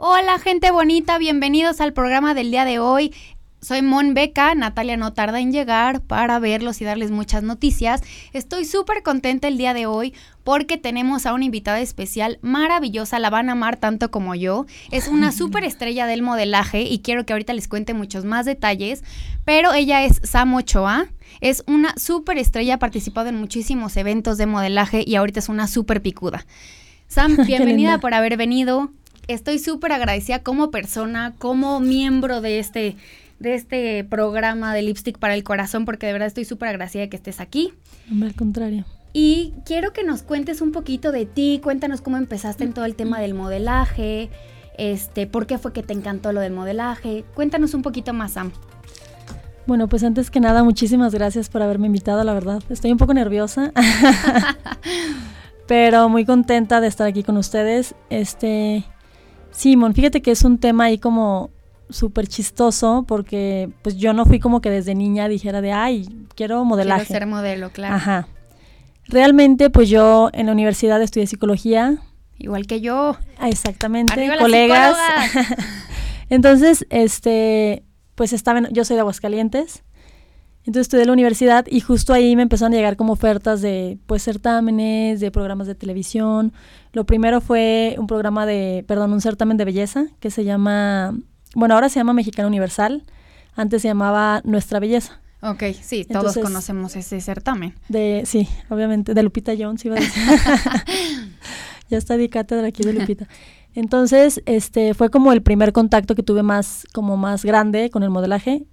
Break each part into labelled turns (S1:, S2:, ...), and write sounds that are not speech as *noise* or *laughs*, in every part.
S1: Hola gente bonita, bienvenidos al programa del día de hoy. Soy Mon Beca, Natalia no tarda en llegar para verlos y darles muchas noticias. Estoy súper contenta el día de hoy porque tenemos a una invitada especial maravillosa, la van a amar tanto como yo. Es una *laughs* súper estrella del modelaje y quiero que ahorita les cuente muchos más detalles, pero ella es Sam Ochoa. Es una súper estrella, ha participado en muchísimos eventos de modelaje y ahorita es una súper picuda. Sam, *laughs* bienvenida por haber venido. Estoy súper agradecida como persona, como miembro de este de este programa de Lipstick para el Corazón, porque de verdad estoy súper agradecida de que estés aquí.
S2: al contrario.
S1: Y quiero que nos cuentes un poquito de ti, cuéntanos cómo empezaste en todo el tema del modelaje, este, por qué fue que te encantó lo del modelaje. Cuéntanos un poquito más, Sam.
S2: Bueno, pues antes que nada, muchísimas gracias por haberme invitado, la verdad. Estoy un poco nerviosa, *laughs* pero muy contenta de estar aquí con ustedes. Este, Simón, fíjate que es un tema ahí como súper chistoso porque pues yo no fui como que desde niña dijera de, ay, quiero modelaje.
S1: Quiero ser modelo, claro.
S2: Ajá. Realmente pues yo en la universidad estudié psicología.
S1: Igual que yo.
S2: Ah, exactamente, colegas. *laughs* Entonces, este, pues estaba, yo soy de Aguascalientes. Entonces estudié en la universidad y justo ahí me empezaron a llegar como ofertas de pues certámenes, de programas de televisión. Lo primero fue un programa de, perdón, un certamen de belleza que se llama bueno, ahora se llama Mexicana Universal, antes se llamaba Nuestra Belleza.
S1: Ok, sí, todos conocemos ese certamen.
S2: De, sí, obviamente, de Lupita Jones iba a decir. *laughs* *laughs* ya está de cátedra aquí de Lupita. Entonces, este, fue como el primer contacto que tuve más, como más grande con el modelaje.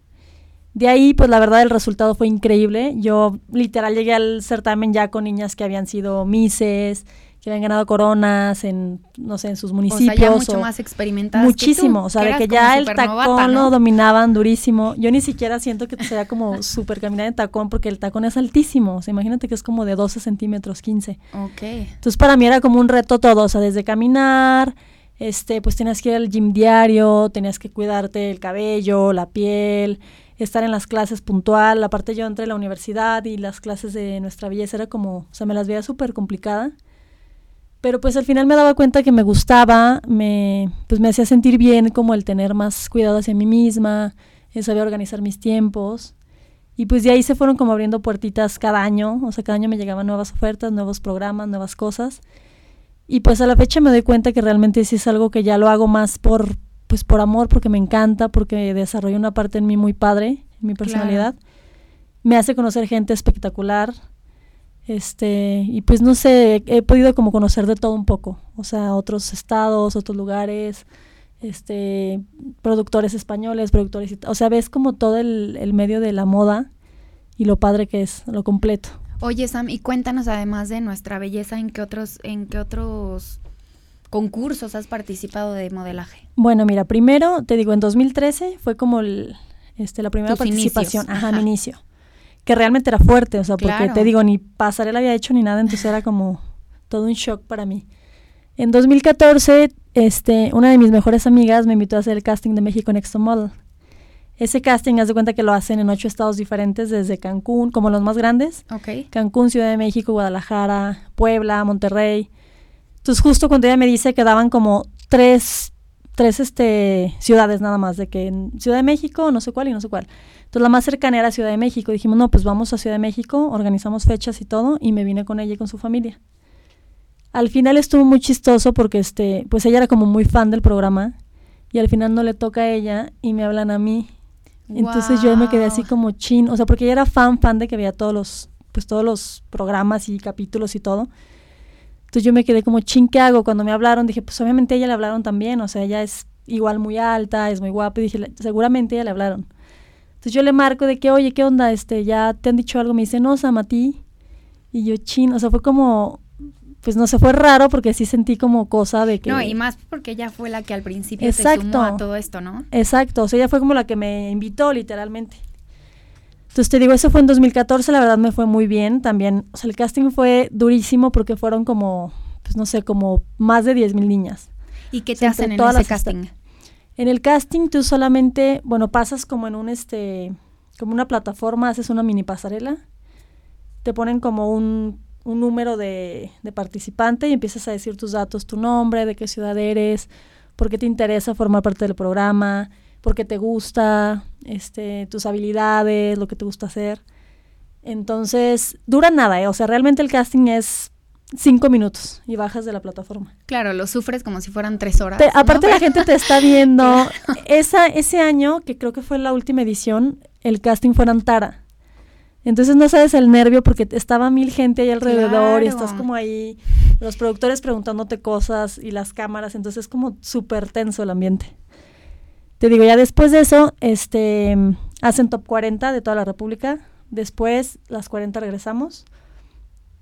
S2: De ahí, pues la verdad, el resultado fue increíble. Yo literal llegué al certamen ya con niñas que habían sido mises, que habían ganado coronas en, no sé, en sus municipios. O sea, ya
S1: mucho más experimentadas
S2: Muchísimo, o sea, de que ya el tacón lo dominaban durísimo. Yo ni siquiera siento que sea como *laughs* súper caminar en tacón, porque el tacón es altísimo. O sea, imagínate que es como de 12 centímetros, 15.
S1: Ok.
S2: Entonces, para mí era como un reto todo, o sea, desde caminar, este, pues tenías que ir al gym diario, tenías que cuidarte el cabello, la piel, estar en las clases puntual. Aparte yo entré a la universidad y las clases de nuestra belleza era como, o sea, me las veía súper complicada. Pero pues al final me daba cuenta que me gustaba, me, pues me hacía sentir bien como el tener más cuidado hacia mí misma, el saber organizar mis tiempos. Y pues de ahí se fueron como abriendo puertitas cada año, o sea, cada año me llegaban nuevas ofertas, nuevos programas, nuevas cosas. Y pues a la fecha me doy cuenta que realmente sí es algo que ya lo hago más por, pues por amor, porque me encanta, porque desarrollo una parte en mí muy padre, en mi personalidad. Me hace conocer gente espectacular, este, y pues no sé, he podido como conocer de todo un poco, o sea, otros estados, otros lugares, este, productores españoles, productores, o sea, ves como todo el, el medio de la moda y lo padre que es, lo completo.
S1: Oye, Sam, y cuéntanos además de nuestra belleza, ¿en qué otros, en qué otros concursos has participado de modelaje?
S2: Bueno, mira, primero te digo, en 2013 fue como el, este, la primera participación, ajá, mi inicio que realmente era fuerte, o sea, porque te digo, ni pasarela había hecho ni nada, entonces era como todo un shock para mí. En 2014, este, una de mis mejores amigas me invitó a hacer el casting de México Next Model. Ese casting, haz de cuenta que lo hacen en ocho estados diferentes, desde Cancún, como los más grandes.
S1: Okay.
S2: Cancún, Ciudad de México, Guadalajara, Puebla, Monterrey. Entonces, justo cuando ella me dice que daban como tres, tres este, ciudades nada más, de que en Ciudad de México, no sé cuál y no sé cuál. Entonces la más cercana era Ciudad de México. Dijimos, no, pues vamos a Ciudad de México, organizamos fechas y todo, y me vine con ella y con su familia. Al final estuvo muy chistoso porque este, pues ella era como muy fan del programa y al final no le toca a ella y me hablan a mí. Entonces yo me quedé así como chin, o sea, porque ella era fan, fan de que veía todos los, pues todos los programas y capítulos y todo. Entonces yo me quedé como chin, ¿qué hago? Cuando me hablaron dije, pues obviamente a ella le hablaron también, o sea, ella es igual muy alta, es muy guapa, y dije, seguramente a ella le hablaron. Entonces yo le marco de que, oye, ¿qué onda? Este, ¿Ya te han dicho algo? Me dice, no, Sam, a ti. Y yo, chin, o sea, fue como, pues no se fue raro porque sí sentí como cosa de que...
S1: No, y más porque ella fue la que al principio Exacto. sumó a todo esto, ¿no?
S2: Exacto, o sea, ella fue como la que me invitó literalmente. Entonces te digo, eso fue en 2014, la verdad me fue muy bien también. O sea, el casting fue durísimo porque fueron como, pues no sé, como más de 10 mil niñas.
S1: ¿Y qué te hacen en ese casting?
S2: En el casting tú solamente, bueno, pasas como en un este, como una plataforma, haces una mini pasarela, te ponen como un, número de, de, participante y empiezas a decir tus datos, tu nombre, de qué ciudad eres, por qué te interesa formar parte del programa, por qué te gusta, este, tus habilidades, lo que te gusta hacer. Entonces, dura nada, ¿eh? o sea, realmente el casting es cinco minutos y bajas de la plataforma.
S1: Claro, lo sufres como si fueran tres horas.
S2: aparte la gente te está viendo. *laughs* Esa, ese año, que creo que fue la última edición, el casting fue en Antara. Entonces no sabes el nervio porque estaba mil gente ahí alrededor y estás como ahí, los productores preguntándote cosas y las cámaras, entonces es como súper tenso el ambiente. Te digo, ya después de eso, este, hacen top 40 de toda la República, después las 40 regresamos,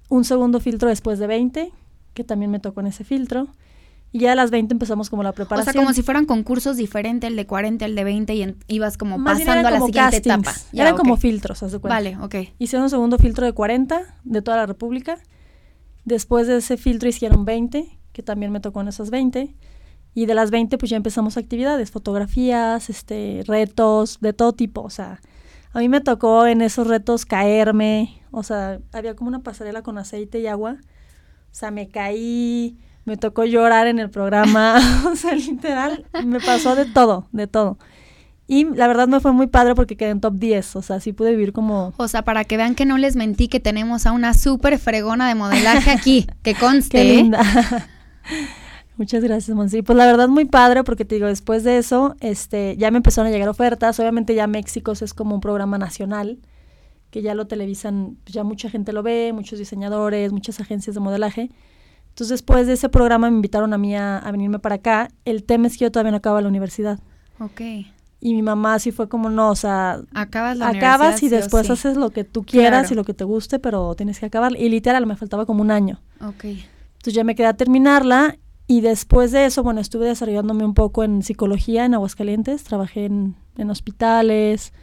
S2: un segundo filtro después de 20, que también me tocó en ese filtro, y ya a las 20 empezamos como la preparación.
S1: O sea, como si fueran concursos diferentes, el de 40, el de 20, y ibas como pasando a la siguiente etapa.
S2: eran como filtros, haz de cuenta.
S1: Vale, ok.
S2: Hicieron un segundo filtro de 40 de toda la República. Después de ese filtro hicieron 20, que también me tocó en esas 20. Y de las 20 pues ya empezamos actividades, fotografías, este, retos, de todo tipo. O sea, a mí me tocó en esos retos caerme. O sea, había como una pasarela con aceite y agua. O sea, me caí, me tocó llorar en el programa, *laughs* o sea, literal, me pasó de todo, de todo. Y la verdad me fue muy padre porque quedé en top 10, o sea, sí pude vivir como...
S1: O sea, para que vean que no les mentí, que tenemos a una súper fregona de modelaje aquí, que conste.
S2: Qué linda. Muchas gracias, Monsi. Pues la verdad muy padre porque te digo, después de eso, este, ya me empezaron a llegar ofertas. Obviamente ya México es como un programa nacional, que ya lo televisan, pues ya mucha gente lo ve, muchos diseñadores, muchas agencias de modelaje. Entonces después de ese programa me invitaron a mí a, venirme para acá. El tema es que yo todavía no acabo la universidad.
S1: Ok.
S2: Y mi mamá sí fue como, no, o sea,
S1: acabas la
S2: acabas y después haces lo que tú quieras y lo que te guste, pero tienes que acabar. Y literal, me faltaba como un año.
S1: Ok.
S2: Entonces ya me quedé a terminarla y después de eso, bueno, estuve desarrollándome un poco en psicología en Aguascalientes. Trabajé en, en hospitales,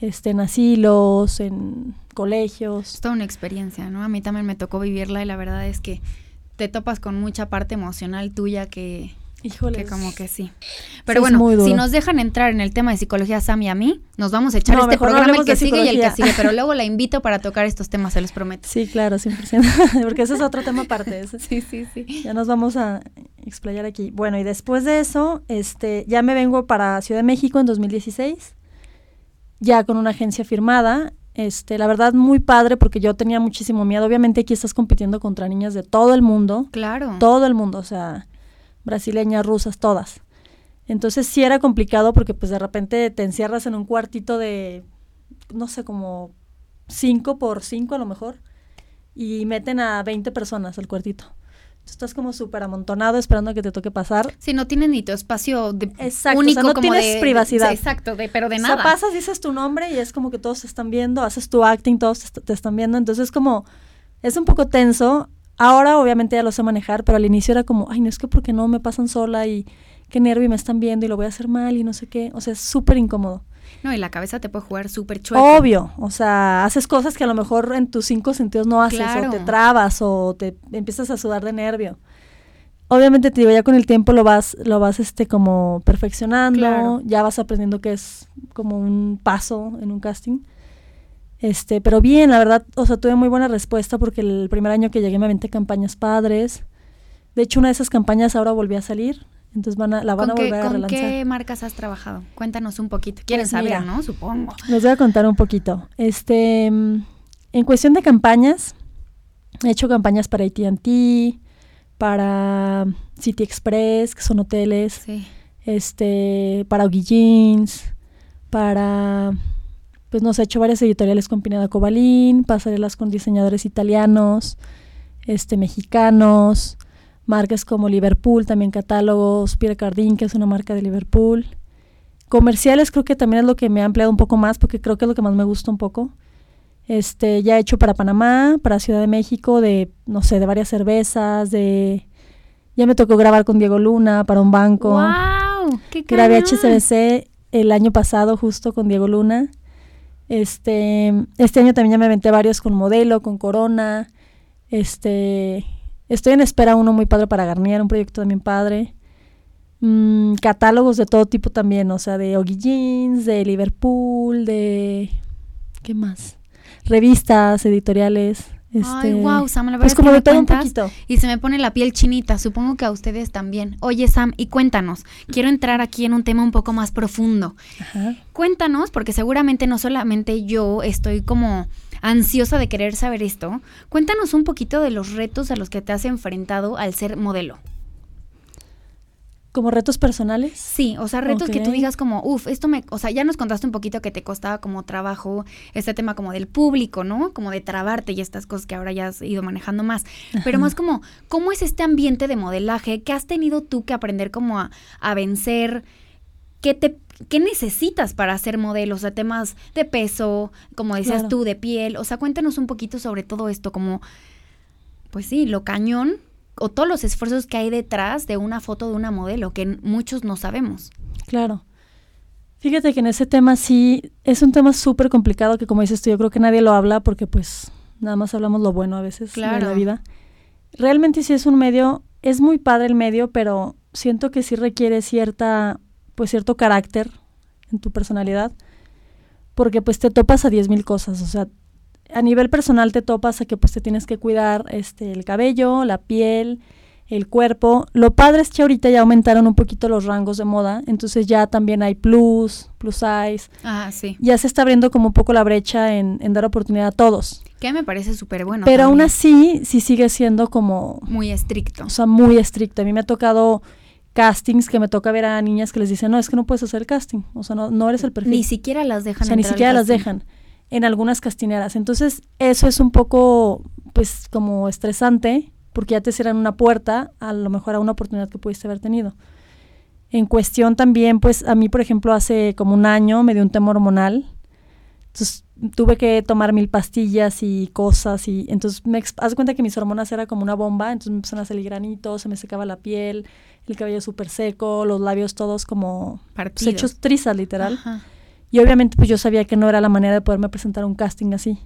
S2: este, en asilos, en colegios.
S1: Es toda una experiencia, ¿no? A mí también me tocó vivirla y la verdad es que te topas con mucha parte emocional tuya que,
S2: Híjole.
S1: Que como que sí. Pero bueno, si nos dejan entrar en el tema de psicología Sam y a mí, nos vamos a echar este programa el que sigue y el que sigue, pero *laughs* luego la invito para tocar estos temas, se los prometo.
S2: Sí, claro, 100%, porque ese es otro tema aparte.
S1: Sí, sí, sí.
S2: Ya nos vamos a explayar aquí. Bueno, y después de eso, este, ya me vengo para Ciudad de México en 2016, ya con una agencia firmada este, la verdad, muy padre porque yo tenía muchísimo miedo. Obviamente aquí estás compitiendo contra niñas de todo el mundo.
S1: Claro.
S2: Todo el mundo, o sea, brasileñas, rusas, todas. Entonces sí era complicado porque pues de repente te encierras en un cuartito de, no sé, como 5 por 5 a lo mejor, y meten a 20 personas al cuartito estás como súper amontonado esperando a que te toque pasar.
S1: Si no tienes ni tu espacio de
S2: exacto, único, o sea, no tienes privacidad.
S1: exacto, pero de nada.
S2: O sea, pasas, dices tu nombre y es como que todos te están viendo, haces tu acting, todos te, están viendo, entonces como es un poco tenso. Ahora obviamente ya lo sé manejar, pero al inicio era como, ay, no es que porque no me pasan sola y qué nervio y me están viendo y lo voy a hacer mal y no sé qué. O sea, es súper incómodo.
S1: No, y la cabeza te puede jugar súper chueco.
S2: Obvio, o sea, haces cosas que a lo mejor en tus cinco sentidos no haces, o te trabas, o te empiezas a sudar de nervio. Obviamente te digo, ya con el tiempo lo vas, lo vas este como perfeccionando, ya vas aprendiendo que es como un paso en un casting. Este, pero bien, la verdad, o sea, tuve muy buena respuesta porque el primer año que llegué me aventé campañas padres. De hecho, una de esas campañas ahora volvió a salir. Entonces van a, la van a volver a relanzar.
S1: ¿Con qué marcas has trabajado? Cuéntanos un poquito. Quieren pues saber, ¿no? Supongo.
S2: Les voy a contar un poquito. Este, en cuestión de campañas, he hecho campañas para AT&T, para City Express, que son hoteles.
S1: Sí.
S2: Este, para Oggy Jeans, para pues nos he hecho varias editoriales con Pineda Cobalín, pasarelas con diseñadores italianos, este mexicanos, marcas como Liverpool, también catálogos, Pierre Cardin, que es una marca de Liverpool. Comerciales creo que también es lo que me ha empleado un poco más, porque creo que es lo que más me gusta un poco. Este, ya he hecho para Panamá, para Ciudad de México, de, no sé, de varias cervezas, de... Ya me tocó grabar con Diego Luna para un banco.
S1: ¡Wow! ¡Qué
S2: Grabé HCBC el año pasado justo con Diego Luna. Este, este año también ya me aventé varios con Modelo, con Corona. Este, Estoy en espera uno muy padre para Garnier, un proyecto también padre. Mm, catálogos de todo tipo también, o sea, de Oggy Jeans, de Liverpool, de... ¿Qué más? Revistas, editoriales.
S1: Ay,
S2: Este,
S1: wow, Sam, la verdad
S2: pues
S1: es
S2: como de todo un poquito.
S1: y se me pone la piel chinita, supongo que a ustedes también. Oye, Sam, y cuéntanos, quiero entrar aquí en un tema un poco más profundo.
S2: Ajá.
S1: Cuéntanos, porque seguramente no solamente yo estoy como ansiosa de querer saber esto. Cuéntanos un poquito de los retos a los que te has enfrentado al ser modelo.
S2: Como retos personales.
S1: Sí, o sea, retos que tú digas como, uff, esto me, o sea, ya nos contaste un poquito que te costaba como trabajo este tema como del público, ¿no? Como de trabarte y estas cosas que ahora ya has ido manejando más. Pero más como, ¿cómo es este ambiente de modelaje? ¿Qué has tenido tú que aprender como a, a vencer? ¿Qué te qué necesitas para ser modelo? O sea, temas de peso, como decías
S2: Claro.
S1: tú, de piel. O sea, cuéntanos un poquito sobre todo esto, como, pues sí, lo cañón o todos los esfuerzos que hay detrás de una foto de una modelo, que muchos no sabemos.
S2: Claro. Fíjate que en ese tema sí es un tema súper complicado que como dices tú, yo creo que nadie lo habla porque pues nada más hablamos lo bueno a veces de
S1: Claro.
S2: la vida. Realmente sí es un medio, es muy padre el medio, pero siento que sí requiere cierta, pues cierto carácter en tu personalidad, porque pues te topas a 10 mil cosas, o sea, a nivel personal te topas a que pues te tienes que cuidar este el cabello, la piel, el cuerpo. Lo padre es que ahorita ya aumentaron un poquito los rangos de moda, entonces ya también hay plus, plus size.
S1: Ah, sí.
S2: Ya se está abriendo como un poco la brecha en, en dar oportunidad a todos.
S1: Que me parece súper bueno.
S2: Pero aún
S1: también.
S2: así, sí sigue siendo como,
S1: Muy estricto.
S2: o sea, muy estricto. A mí me ha tocado castings que me toca ver a niñas que les dicen, no, es que no puedes hacer casting, o sea, no, no eres el perfil.
S1: Ni siquiera las dejan
S2: O sea, ni siquiera las dejan en algunas castineras. Entonces, eso es un poco, pues, como estresante, porque ya te cierran una puerta, a lo mejor a una oportunidad que pudiste haber tenido. En cuestión también, pues, a mí, por ejemplo, hace como un año me dio un tema hormonal. Entonces, tuve que tomar mil pastillas y cosas y entonces me haz cuenta que mis hormonas era como una bomba, entonces me empezaron a salir granitos, se me secaba la piel, el cabello súper seco, los labios todos como pues, hechos trizas literal.
S1: Ajá.
S2: Y obviamente pues yo sabía que no era la manera de poderme presentar un casting así.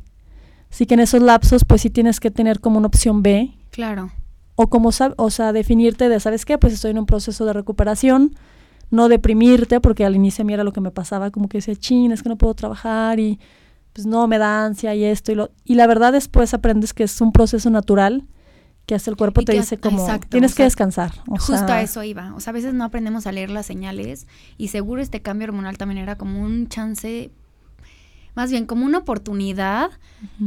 S2: Así que en esos lapsos pues sí tienes que tener como una opción B
S1: Claro.
S2: o como o sea, definirte de, ¿sabes qué? Pues estoy en un proceso de recuperación, no deprimirte porque al inicio a mí era lo que me pasaba, como que decía, chin, es que no puedo trabajar y pues no, me da ansia y esto y lo... Y la verdad después aprendes que es un proceso natural que hasta el cuerpo
S1: Y
S2: te dice como,
S1: exacto,
S2: tienes
S1: o
S2: que descansar. o
S1: Justo
S2: sea,
S1: a eso iba. O sea, a veces no aprendemos a leer las señales y seguro este cambio hormonal también era como un chance, más bien como una oportunidad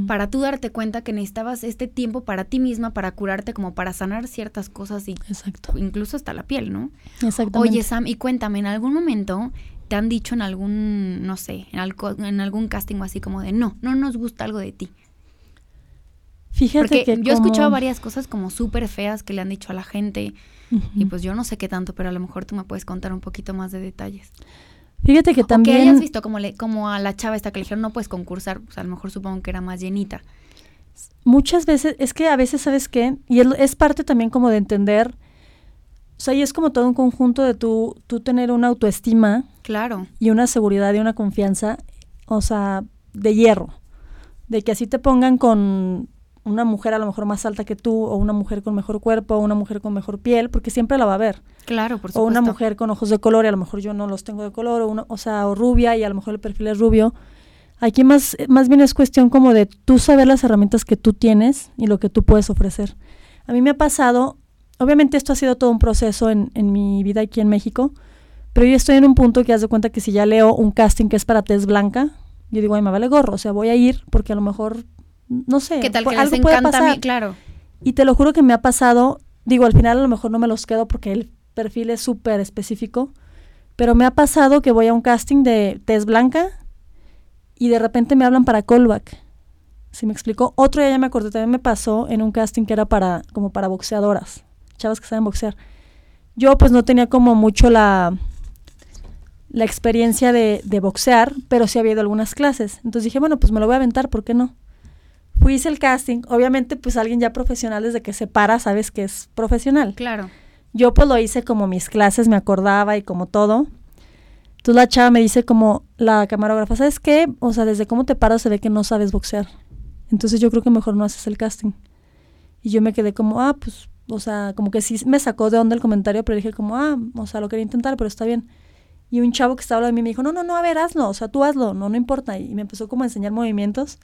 S1: para tú darte cuenta que necesitabas este tiempo para ti misma, para curarte, como para sanar ciertas cosas y
S2: Exacto,
S1: incluso hasta la piel, ¿no?
S2: exactamente.
S1: Oye, Sam, y cuéntame, ¿en algún momento te han dicho en algún, no sé, en, algo- en algún casting o así como de, no, no nos gusta algo de ti?
S2: Fíjate
S1: Porque
S2: que
S1: yo he escuchado varias cosas como súper feas que le han dicho a la gente y pues yo no sé qué tanto, pero a lo mejor tú me puedes contar un poquito más de detalles.
S2: Fíjate que
S1: O que
S2: también...
S1: hayas visto como, le, como a la chava esta que le dijeron no puedes concursar, pues a lo mejor supongo que era más llenita.
S2: muchas veces, es que a veces, ¿sabes qué? Y es, es parte también como de entender, o sea, y es como todo un conjunto de tú, tú tener una autoestima
S1: Claro,
S2: y una seguridad y una confianza, o sea, de hierro, de que así te pongan con una mujer a lo mejor más alta que tú, o una mujer con mejor cuerpo, o una mujer con mejor piel, porque siempre la va a ver,
S1: claro, por
S2: o
S1: supuesto.
S2: una mujer con ojos de color y a lo mejor yo no los tengo de color, o, una, o sea, o rubia y a lo mejor el perfil es rubio. Aquí más, más bien es cuestión como de tú saber las herramientas que tú tienes y lo que tú puedes ofrecer. A mí me ha pasado, obviamente esto ha sido todo un proceso en, en mi vida aquí en México, pero yo estoy en un punto que haz de cuenta que si ya leo un casting que es para tez blanca, yo digo, ay, me vale gorro, o sea, voy a ir porque a lo mejor, no sé,
S1: ¿Qué tal que les
S2: algo puede
S1: encanta a
S2: pasar.
S1: mí? Claro.
S2: Y te lo juro que me ha pasado, digo, al final a lo mejor no me los quedo porque el perfil es súper específico, pero me ha pasado que voy a un casting de tez blanca y de repente me hablan para callback. ¿Sí me explicó? Otro día ya me acordé, también me pasó en un casting que era para, como para boxeadoras, chavas que saben boxear. Yo pues no tenía como mucho la, la experiencia de, de boxear, pero sí había ido a algunas clases. Entonces dije, bueno, pues me lo voy a aventar, ¿por qué no? Fui, hice el casting. Obviamente, pues alguien ya profesional desde que se para, sabes que es profesional.
S1: Claro.
S2: Yo pues lo hice como mis clases, me acordaba y como todo. Entonces la chava me dice como la camarógrafa, ¿sabes qué? O sea, desde cómo te paras se ve que no sabes boxear. Entonces yo creo que mejor no haces el casting. Y yo me quedé como, ah, pues, o sea, como que sí me sacó de onda el comentario, pero dije como, ah, o sea, lo quería intentar, pero está bien. Y un chavo que estaba al lado de mí me dijo, no, no, no, a ver, hazlo, o sea, tú hazlo, no, no importa. Y me empezó como a enseñar movimientos.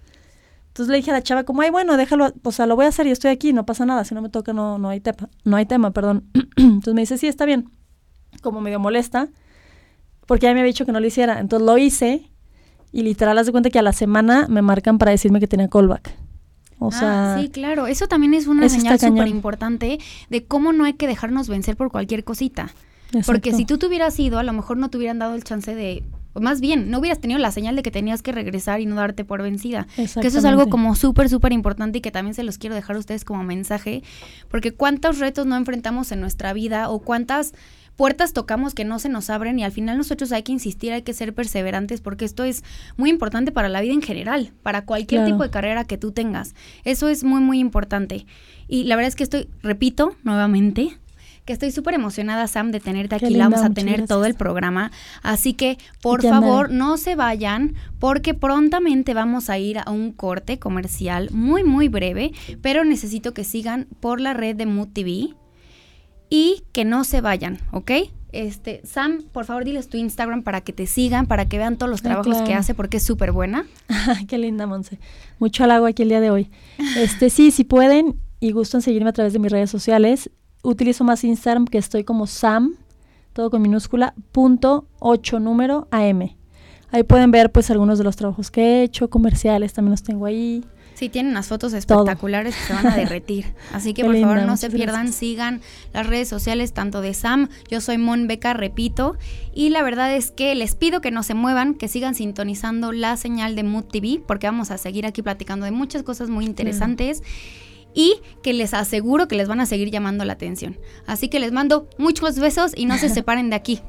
S2: Entonces le dije a la chava como, ay, bueno, déjalo, o sea, lo voy a hacer y estoy aquí, no pasa nada, si no me toca no, no hay tema, no hay tema, perdón. *clears throat* Entonces me dice, sí, está bien. Como medio molesta, porque ya me había dicho que no lo hiciera. Entonces lo hice y literal, haz de cuenta que a la semana me marcan para decirme que tenía callback. O
S1: Ah,
S2: sea,
S1: sí, claro. Eso también es una señal súper importante de cómo no hay que dejarnos vencer por cualquier cosita. Porque si tú te hubieras ido, a lo mejor no te hubieran dado el chance de... O más bien, no hubieras tenido la señal de que tenías que regresar y no darte por vencida. Que eso es algo como súper, súper importante y que también se los quiero dejar a ustedes como mensaje. Porque cuántos retos no enfrentamos en nuestra vida o cuántas puertas tocamos que no se nos abren y al final nosotros hay que insistir, hay que ser perseverantes porque esto es muy importante para la vida en general, para cualquier
S2: Claro.
S1: tipo de carrera que tú tengas. Eso es muy, muy importante. Y la verdad es que estoy, repito nuevamente, que estoy súper emocionada, Sam, de tenerte aquí. La vamos a tener todo el programa. Así que, por favor, no se vayan, porque prontamente vamos a ir a un corte comercial muy, muy breve, pero necesito que sigan por la red de Mood TV y que no se vayan, ¿ok? Este, Sam, por favor, diles tu Instagram para que te sigan, para que vean todos los
S2: Ah,
S1: trabajos que hace, porque es súper buena. *laughs*
S2: Qué linda, Monse. Mucho halago aquí el día de hoy. Este, sí, si pueden y gustan seguirme a través de mis redes sociales, utilizo más Instagram que estoy como Sam, todo con minúscula, punto 8 número AM. Ahí pueden ver pues algunos de los trabajos que he hecho, comerciales también los tengo ahí.
S1: Sí, tienen unas fotos
S2: Todo.
S1: espectaculares que se van a *laughs* derretir. Así que
S2: Qué
S1: por favor
S2: linda,
S1: no se pierdan,
S2: gracias.
S1: sigan las redes sociales tanto de Sam, yo soy Mon Beca, repito. Y la verdad es que les pido que no se muevan, que sigan sintonizando la señal de Mood TV, porque vamos a seguir aquí platicando de muchas cosas muy interesantes. Y que les aseguro que les van a seguir llamando la atención. Así que les mando muchos besos y no se *laughs* separen de aquí.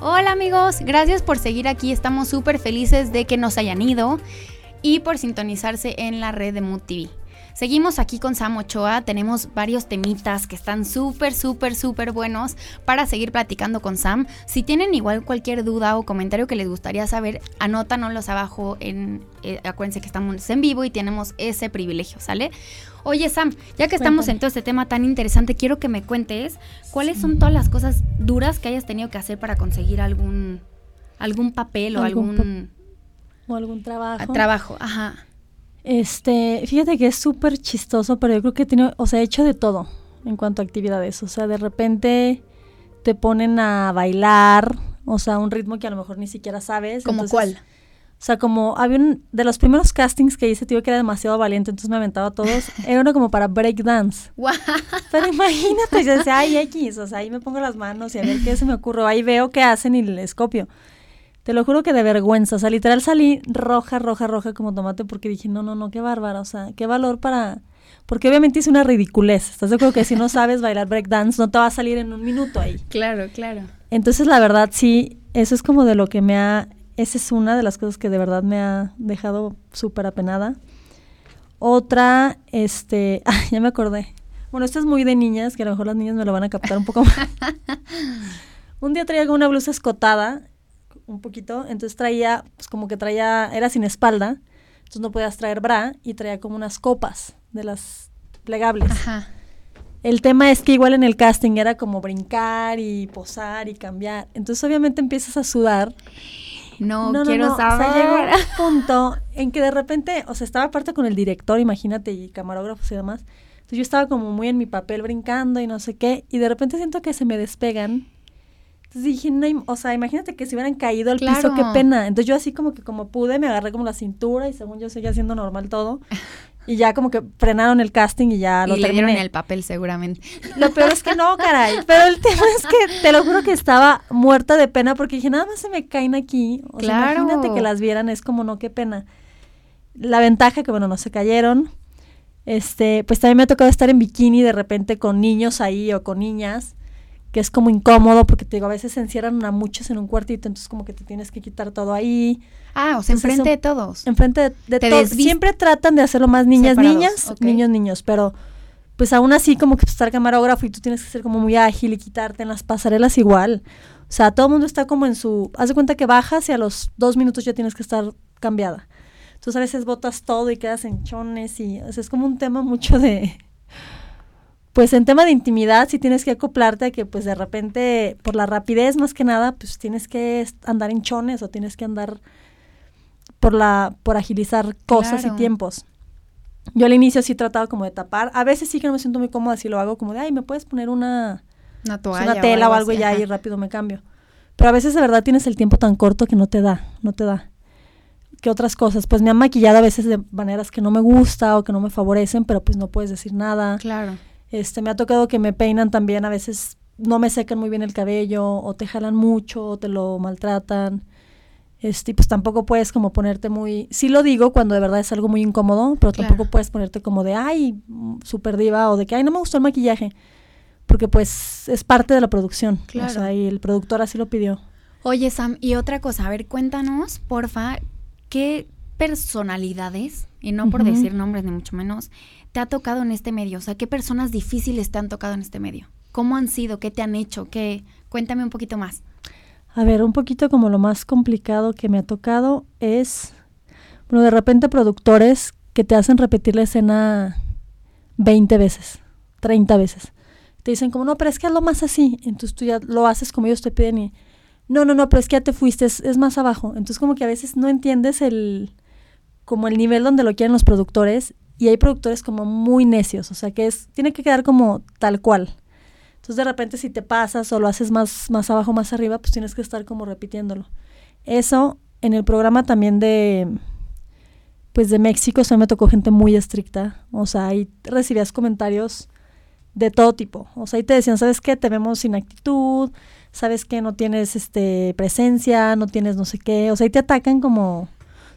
S1: Hola amigos, gracias por seguir aquí, estamos súper felices de que nos hayan ido y por sintonizarse en la red de Mood TV. Seguimos aquí con Sam Ochoa, tenemos varios temitas que están súper, súper, súper buenos para seguir platicando con Sam. Si tienen igual cualquier duda o comentario que les gustaría saber, anótanoslos abajo en... Eh, acuérdense que estamos en vivo y tenemos ese privilegio, ¿sale? Oye Sam, ya que estamos en todo este tema tan interesante, quiero que me cuentes cuáles son todas las cosas duras que hayas tenido que hacer para conseguir algún, algún papel o algún...
S2: o algún trabajo.
S1: Trabajo, ajá.
S2: Este, fíjate que es súper chistoso, pero yo creo que tiene, o sea, he hecho de todo en cuanto a actividades. O sea, de repente te ponen a bailar, o sea, un ritmo que a lo mejor ni siquiera sabes.
S1: ¿Como cuál?
S2: O sea, como había un, de los primeros castings que hice, tío, que era demasiado valiente, entonces me aventaba todos. *laughs* Era uno como para breakdance.
S1: Wow.
S2: Pero imagínate, yo decía, ay, X, o sea, ahí me pongo las manos y a ver qué se me ocurre. Ahí veo qué hacen y les copio. Te lo juro que de vergüenza. O sea, literal salí roja, roja, roja como tomate porque dije, no, no, no, qué bárbara. O sea, qué valor para... Porque obviamente hice una ridiculez. ¿Estás de acuerdo que si no sabes bailar breakdance no te va a salir en un minuto ahí?
S1: Claro, claro.
S2: Entonces, la verdad, sí, eso es como de lo que me ha... Esa es una de las cosas que de verdad me ha dejado súper apenada. Otra, este... *laughs* ya me acordé. Bueno, esta es muy de niñas, que a lo mejor las niñas me lo van a captar un poco más. *laughs* un día traía una blusa escotada un poquito, entonces traía, pues como que traía, era sin espalda, entonces no podías traer bra y traía como unas copas de las plegables. Ajá. El tema es que igual en el casting era como brincar y posar y cambiar. Entonces obviamente empiezas a sudar.
S1: No, quiero saber.
S2: O sea, llegó un punto en que de repente, o sea, estaba aparte con el director, imagínate, y camarógrafos y demás. Entonces yo estaba como muy en mi papel brincando y no sé qué, y de repente siento que se me despegan entonces dije, no, o sea, imagínate que si hubieran caído al piso, qué pena. Entonces yo así como que como pude, me agarré como la cintura y según yo seguía haciendo normal todo. Y ya como que frenaron el casting y ya
S1: lo y le dieron el papel seguramente.
S2: Lo peor es que no, caray. Pero el tema es que te lo juro que estaba muerta de pena porque dije, nada más se me caen aquí. O sea, imagínate que las vieran, es como no, qué pena. La ventaja que bueno, no se cayeron. Este, pues también me ha tocado estar en bikini de repente con niños ahí o con niñas que es como incómodo porque te digo, a veces se encierran a muchos en un cuartito, entonces como que te tienes que quitar todo ahí.
S1: Ah, o sea, enfrente de todos.
S2: Enfrente de, todos. Siempre tratan de hacerlo más niñas, niñas, niños, niños, pero pues aún así como que estar camarógrafo y tú tienes que ser como muy ágil y quitarte en las pasarelas igual. O sea, todo el mundo está como en su... Haz de cuenta que bajas y a los dos minutos ya tienes que estar cambiada. Entonces a veces botas todo y quedas en chones y o sea, es como un tema mucho de pues en tema de intimidad sí tienes que acoplarte a que pues de repente por la rapidez más que nada pues tienes que andar en chones o tienes que andar por la por agilizar cosas y tiempos. Yo al inicio sí trataba como de tapar, a veces sí que no me siento muy cómoda si lo hago como de, ay, me puedes poner una
S1: una toalla
S2: una tela o algo, y ya y rápido me cambio. Pero a veces de verdad tienes el tiempo tan corto que no te da, no te da. ¿Qué otras cosas? Pues me han maquillado a veces de maneras que no me gusta o que no me favorecen, pero pues no puedes decir nada.
S1: Claro.
S2: Este, me ha tocado que me peinan también, a veces no me secan muy bien el cabello, o te jalan mucho, o te lo maltratan. Este, pues tampoco puedes como ponerte muy, sí lo digo cuando de verdad es algo muy incómodo, pero tampoco puedes ponerte como de, ay, super diva, o de que, ay, no me gustó el maquillaje, porque pues es parte de la producción, o sea, y el productor así lo pidió.
S1: Oye, Sam, y otra cosa, a ver, cuéntanos, porfa, ¿qué personalidades, y no por decir nombres ni mucho menos, te ha tocado en este medio? O sea, ¿qué personas difíciles te han tocado en este medio? ¿Cómo han sido? ¿Qué te han hecho? ¿Qué? Cuéntame un poquito más.
S2: A ver, un poquito como lo más complicado que me ha tocado es, bueno, de repente productores que te hacen repetir la escena 20 veces, 30 veces. Te dicen como, no, pero es que hazlo más así. Entonces tú ya lo haces como ellos te piden y, no, no, no, pero es que ya te fuiste, es, es más abajo. Entonces como que a veces no entiendes el, como el nivel donde lo quieren los productores y hay productores como muy necios, o sea que es, tiene que quedar como tal cual. Entonces de repente si te pasas o lo haces más, más abajo, más arriba, pues tienes que estar como repitiéndolo. Eso en el programa también de, pues de México, o me tocó gente muy estricta, o sea, ahí recibías comentarios de todo tipo, o sea, ahí te decían, ¿sabes qué? Te vemos sin actitud, ¿sabes qué? No tienes este presencia, no tienes no sé qué, o sea, ahí te atacan como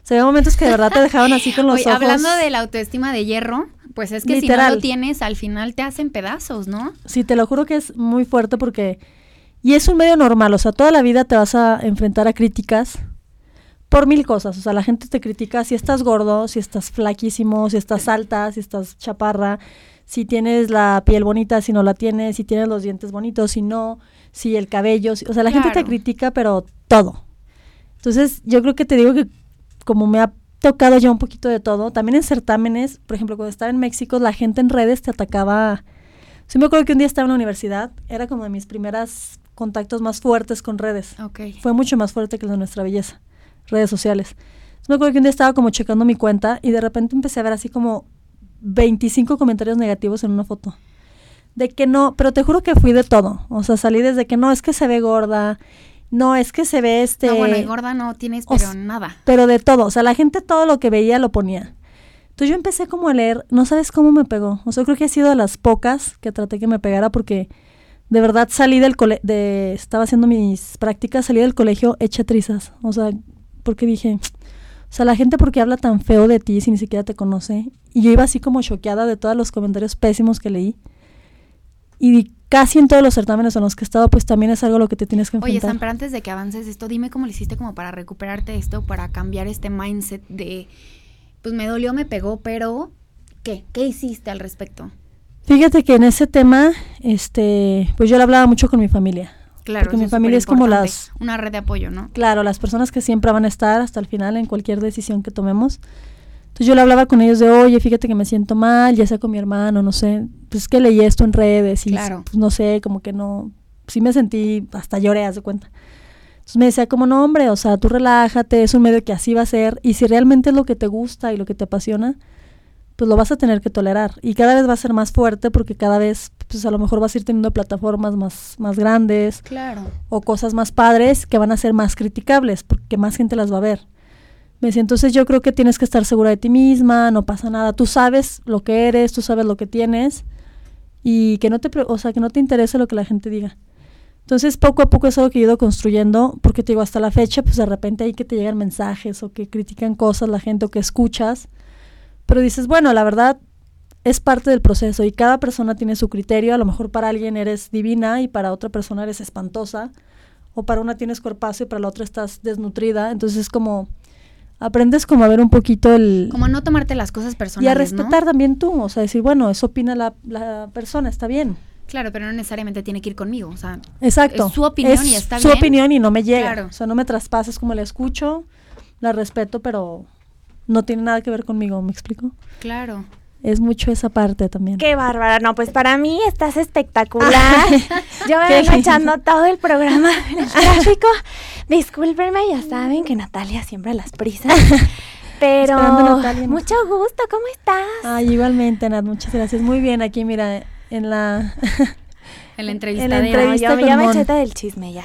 S2: se ve momentos que de verdad te dejaban así con los ojos.
S1: Hablando de la autoestima de hierro, pues es que si no lo tienes, al final te hacen pedazos, ¿no?
S2: Sí, te lo juro que es muy fuerte porque Y es un medio normal, o sea, toda la vida te vas a enfrentar a críticas por mil cosas. O sea, la gente te critica si estás gordo, si estás flaquísimo, si estás alta, si estás chaparra, si tienes la piel bonita, si no la tienes, si tienes los dientes bonitos, si no, si el cabello. o sea, la gente te critica, pero todo. Entonces, yo creo que te digo que como me ha tocado ya un poquito de todo, también en certámenes, por ejemplo, cuando estaba en México, la gente en redes te atacaba. Sí me acuerdo que un día estaba en la universidad, era como de mis primeras contactos más fuertes con redes. Fue mucho más fuerte que el de nuestra belleza, redes sociales. me acuerdo que un día estaba como checando mi cuenta y de repente empecé a ver así como 25 comentarios negativos en una foto. De que no, pero te juro que fui de todo. O sea, salí desde que no, es que se ve gorda, no, es que se ve este...
S1: No, bueno, y gorda no tienes, pero nada.
S2: Pero de todo, o sea, la gente todo lo que veía lo ponía. Entonces yo empecé como a leer, no sabes cómo me pegó. O sea, creo que ha sido de las pocas que traté que me pegara porque de verdad salí del colegio, de, estaba haciendo mis prácticas, salí del colegio hecha trizas. O sea, porque dije, o sea, la gente porque habla tan feo de ti si ni siquiera te conoce. Y yo iba así como choqueada de todos los comentarios pésimos que leí. Y casi en todos los certámenes en los que he estado, pues también es algo lo que te tienes que enfrentar.
S1: Oye, Sam, pero antes de que avances esto, dime cómo lo hiciste como para recuperarte esto, para cambiar este mindset de, pues me dolió, me pegó, pero ¿qué? ¿Qué hiciste al respecto?
S2: Fíjate que en ese tema, este, pues yo le hablaba mucho con mi familia. Claro. Porque mi familia es como las...
S1: Una red de apoyo, ¿no?
S2: Claro, las personas que siempre van a estar hasta el final en cualquier decisión que tomemos. Entonces yo le hablaba con ellos de, oye, fíjate que me siento mal, ya sea con mi hermano, no sé, pues que leí esto en redes y claro. pues, no sé, como que no, sí me sentí, hasta lloré, haz de cuenta. Entonces me decía como, no, hombre, o sea, tú relájate, es un medio que así va a ser, y si realmente es lo que te gusta y lo que te apasiona, pues lo vas a tener que tolerar. Y cada vez va a ser más fuerte porque cada vez, pues a lo mejor vas a ir teniendo plataformas más, más grandes.
S1: Claro.
S2: O cosas más padres que van a ser más criticables porque más gente las va a ver. Me decía, entonces yo creo que tienes que estar segura de ti misma, no pasa nada. Tú sabes lo que eres, tú sabes lo que tienes y que no te, o sea, que no te interese lo que la gente diga. Entonces, poco a poco es algo que he ido construyendo, porque te digo, hasta la fecha, pues de repente hay que te llegan mensajes o que critican cosas la gente o que escuchas pero dices, bueno, la verdad es parte del proceso y cada persona tiene su criterio. A lo mejor para alguien eres divina y para otra persona eres espantosa. O para una tienes cuerpazo y para la otra estás desnutrida. Entonces es como aprendes como a ver un poquito el...
S1: Como no tomarte las cosas personales,
S2: Y a respetar también tú, o sea, decir, bueno, eso opina la, la, persona, está bien.
S1: Claro, pero no necesariamente tiene que ir conmigo, o sea...
S2: Exacto.
S1: Es su opinión y está
S2: bien. su opinión y no me llega. O sea, no me traspases como la escucho, la respeto, pero no tiene nada que ver conmigo, ¿me explico?
S1: Claro.
S2: Es mucho esa parte también.
S3: Qué bárbara, no, pues para mí estás espectacular. *laughs* Yo me vengo echando todo el programa *laughs* en el tráfico. Discúlpenme, ya saben que Natalia siempre las prisas. *laughs* Pero mucho gusto, ¿cómo estás?
S2: Ay, igualmente, Nat, muchas gracias. Muy bien, aquí mira, en la
S1: en la entrevista, en la
S3: entrevista de, ya me eché del chisme ya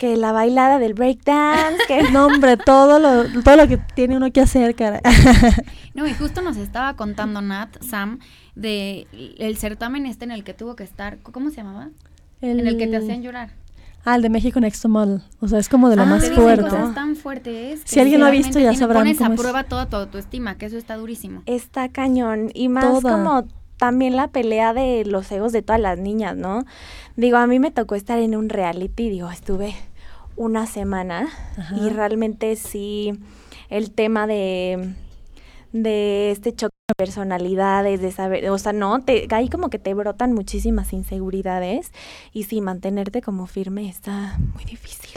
S3: que la bailada del breakdance, que *laughs*
S2: no hombre, todo lo, todo lo que tiene uno que hacer, cara. *laughs*
S1: No, y justo nos estaba contando Nat, Sam, de el certamen este en el que tuvo que estar, ¿cómo se llamaba? en el que te hacían llorar.
S2: Ah, el de México Next to Model. O sea, es como de lo ah, más fuerte.
S1: Cosas tan fuertes.
S2: Si alguien lo ha visto, ya sabrán
S1: pones a prueba toda tu autoestima, que eso está durísimo.
S3: Está cañón. Y más como también la pelea de los egos de todas las niñas, ¿no? Digo, a mí me tocó estar en un reality, digo, estuve una semana y realmente sí el tema de, de este choque de personalidades, de saber, o sea, no, te, ahí como que te brotan muchísimas inseguridades y sí, mantenerte como firme está muy difícil.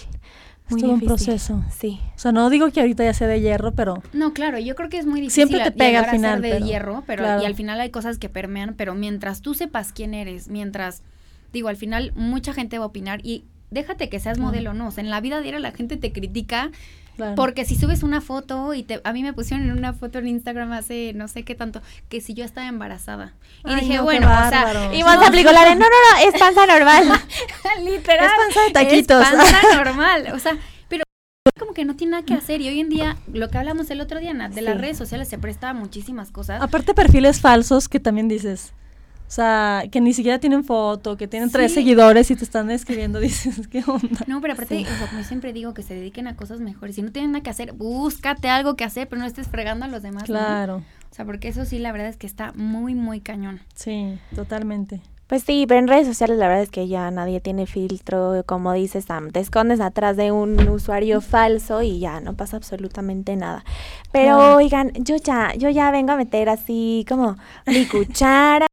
S2: Muy es todo un proceso.
S3: Sí.
S2: O sea, no digo que ahorita ya sea de hierro, pero...
S1: No, claro, yo creo que es muy difícil
S2: Siempre te pega al final,
S1: de hierro, pero y al final hay cosas que permean, pero mientras tú sepas quién eres, mientras digo, al final mucha gente va a opinar y déjate que seas modelo, no. O sea, en la vida diaria la gente te critica. Porque si subes una foto y te, a mí me pusieron en una foto en Instagram hace no sé qué tanto, que si yo estaba embarazada. Y dije, bueno, o sea,
S3: y más aplicó la de, no, no, no, es panza normal. *laughs*
S1: Literal.
S2: Es panza de taquitos.
S1: Es panza *laughs* normal. O sea, pero como que no tiene nada que hacer. Y hoy en día, lo que hablamos el otro día, de las redes sociales se presta a muchísimas cosas.
S2: Aparte perfiles falsos que también dices, o sea, que ni siquiera tienen foto, que tienen tres seguidores y te están escribiendo, *laughs* dices, ¿qué onda?
S1: No, pero aparte, como siempre digo, que se dediquen a cosas mejores. Si no tienen nada que hacer, búscate algo que hacer, pero no estés fregando a los demás.
S2: Claro.
S1: O sea, porque eso sí, la verdad es que está muy, muy cañón.
S2: Sí, totalmente.
S3: Pues sí, pero en redes sociales la verdad es que ya nadie tiene filtro, como dices Sam, te escondes atrás de un usuario falso y ya no pasa absolutamente nada. Pero oigan, yo ya, yo ya vengo a meter así como mi *laughs* cuchara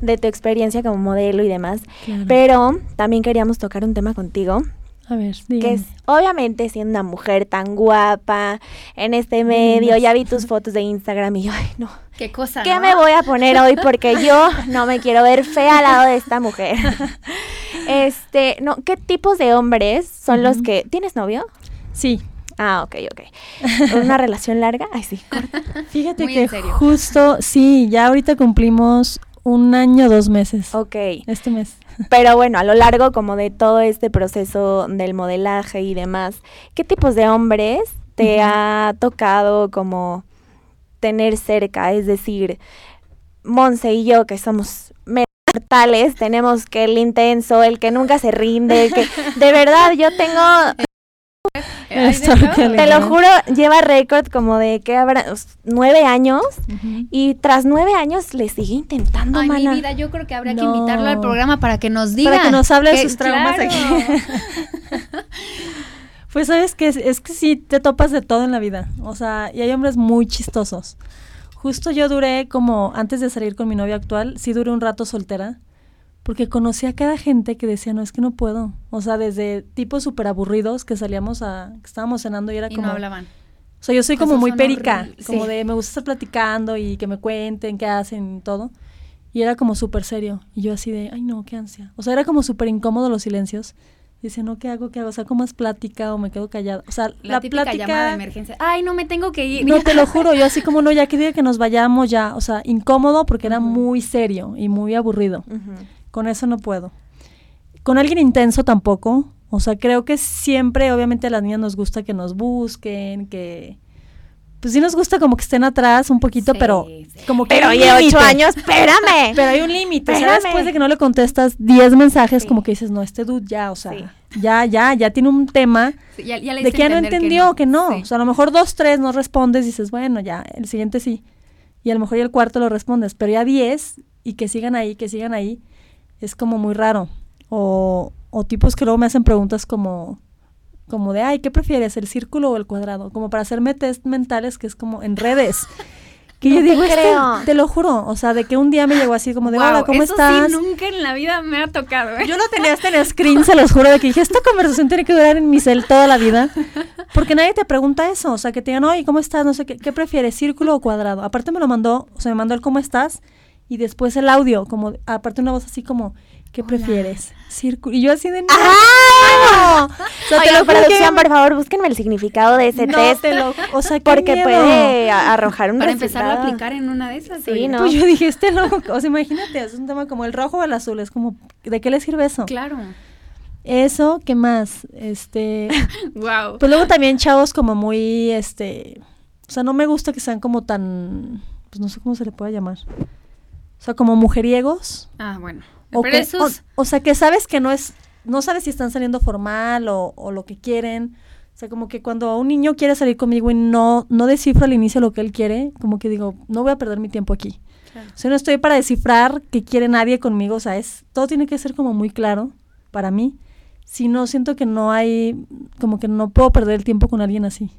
S3: de tu experiencia como modelo y demás. Pero también queríamos tocar un tema contigo
S2: a ver,
S3: Que es, obviamente, siendo una mujer tan guapa en este medio, ya vi tus fotos de Instagram y yo, ay, no.
S1: ¿Qué cosa?
S3: ¿Qué me voy a poner hoy? Porque yo no me quiero ver fea al lado de esta mujer. *laughs* este, no, ¿qué tipos de hombres son los que. ¿Tienes novio?
S2: Sí.
S3: Ah, ok, ok. ¿Una *laughs* relación larga? Ay, sí,
S2: Fíjate que justo, sí, ya ahorita cumplimos un año, dos meses.
S3: Ok.
S2: Este mes. *laughs*
S3: Pero bueno, a lo largo como de todo este proceso del modelaje y demás, ¿qué tipos de hombres te ha tocado como tener cerca? Es decir, Monse y yo, que somos mortales, tenemos que el intenso, el que nunca se rinde, que *laughs* de verdad yo tengo *laughs* te lo juro, lleva récord como de que habrá nueve años y tras nueve años le sigue intentando,
S1: Ay, mi vida, yo creo que habría que invitarlo al programa para que nos diga.
S2: Para que nos hable de sus traumas aquí. *laughs* pues sabes que es, es que sí, te topas de todo en la vida. O sea, y hay hombres muy chistosos. Justo yo duré como, antes de salir con mi novia actual, sí duré un rato soltera porque conocí a cada gente que decía, no, es que no puedo. O sea, desde tipos súper aburridos que salíamos a, que estábamos cenando y era como...
S1: no hablaban.
S2: O sea, yo soy como muy perica, como de me gusta estar platicando y que me cuenten qué hacen y todo. Y era como súper serio. Y yo así de, ay no, qué ansia. O sea, era como súper incómodo los silencios. Dice, no, ¿qué hago? ¿Qué hago? O sea, ¿cómo es plática o me quedo callada? O sea, la, la plática...
S1: llamada de emergencia. Ay, no, me tengo que ir.
S2: No, te lo juro. Yo así como, no, ya que diga que nos vayamos ya. O sea, incómodo porque era muy serio y muy aburrido. Con eso no puedo. Con alguien intenso tampoco. O sea, creo que siempre, obviamente a las niñas nos gusta que nos busquen, que... Pues sí nos gusta como que estén atrás un poquito, pero como que...
S3: Pero oye, ocho años, espérame. *laughs*
S2: Pero hay un límite. O sea, después de que no le contestas diez mensajes, como que dices, no, este dude ya, o sea, ya, ya, ya tiene un tema de que ya no entendió, que no. O sea, a lo mejor dos, tres no respondes y dices, bueno, ya, el siguiente sí. Y a lo mejor ya el cuarto lo respondes, pero ya diez y que sigan ahí, que sigan ahí es como muy raro. O, o tipos que luego me hacen preguntas como, como de, ay, ¿qué prefieres, el círculo o el cuadrado? Como para hacerme test mentales que es como en redes. *laughs* Que yo digo, te, te lo juro, o sea, de que un día me llegó así como de, hola, ¿cómo estás?
S1: Sí, nunca en la vida me ha tocado. ¿eh?
S2: Yo lo tenía hasta en *laughs* screen, se los juro, de que dije, esta conversación tiene que durar en mi cel toda la vida. Porque nadie te pregunta eso, o sea, que te digan, oye, ¿cómo estás? No sé qué, ¿qué prefieres, círculo o cuadrado? Aparte me lo mandó, o sea, me mandó el cómo estás y después el audio, como aparte una voz así como, ¿qué prefieres? Círculo. Y yo así de no.
S3: ¡Ah! O producción, por favor, búsquenme el significado de ese test.
S2: o sea, *laughs*
S3: porque puede arrojar un
S1: Para empezar a aplicar en una de esas.
S2: Sí, ¿no? Pues yo dije, este loco, o sea, imagínate, es un tema como el rojo o el azul, es como, ¿de qué le sirve eso?
S1: Claro.
S2: Eso, ¿qué más? Este. *laughs*
S1: wow.
S2: Pues luego también chavos como muy, este. O sea, no me gusta que sean como tan. Pues no sé cómo se le puede llamar. O sea, como mujeriegos.
S1: Ah, bueno.
S2: O, o, sea, que sabes que no es, no sabes si están saliendo formal o, o, lo que quieren. O sea, como que cuando un niño quiere salir conmigo y no, no descifro al inicio lo que él quiere, como que digo, no voy a perder mi tiempo aquí. O sea, no estoy para descifrar que quiere nadie conmigo. O sea, es, todo tiene que ser como muy claro para mí. Si no, siento que no hay, como que no puedo perder el tiempo con alguien así.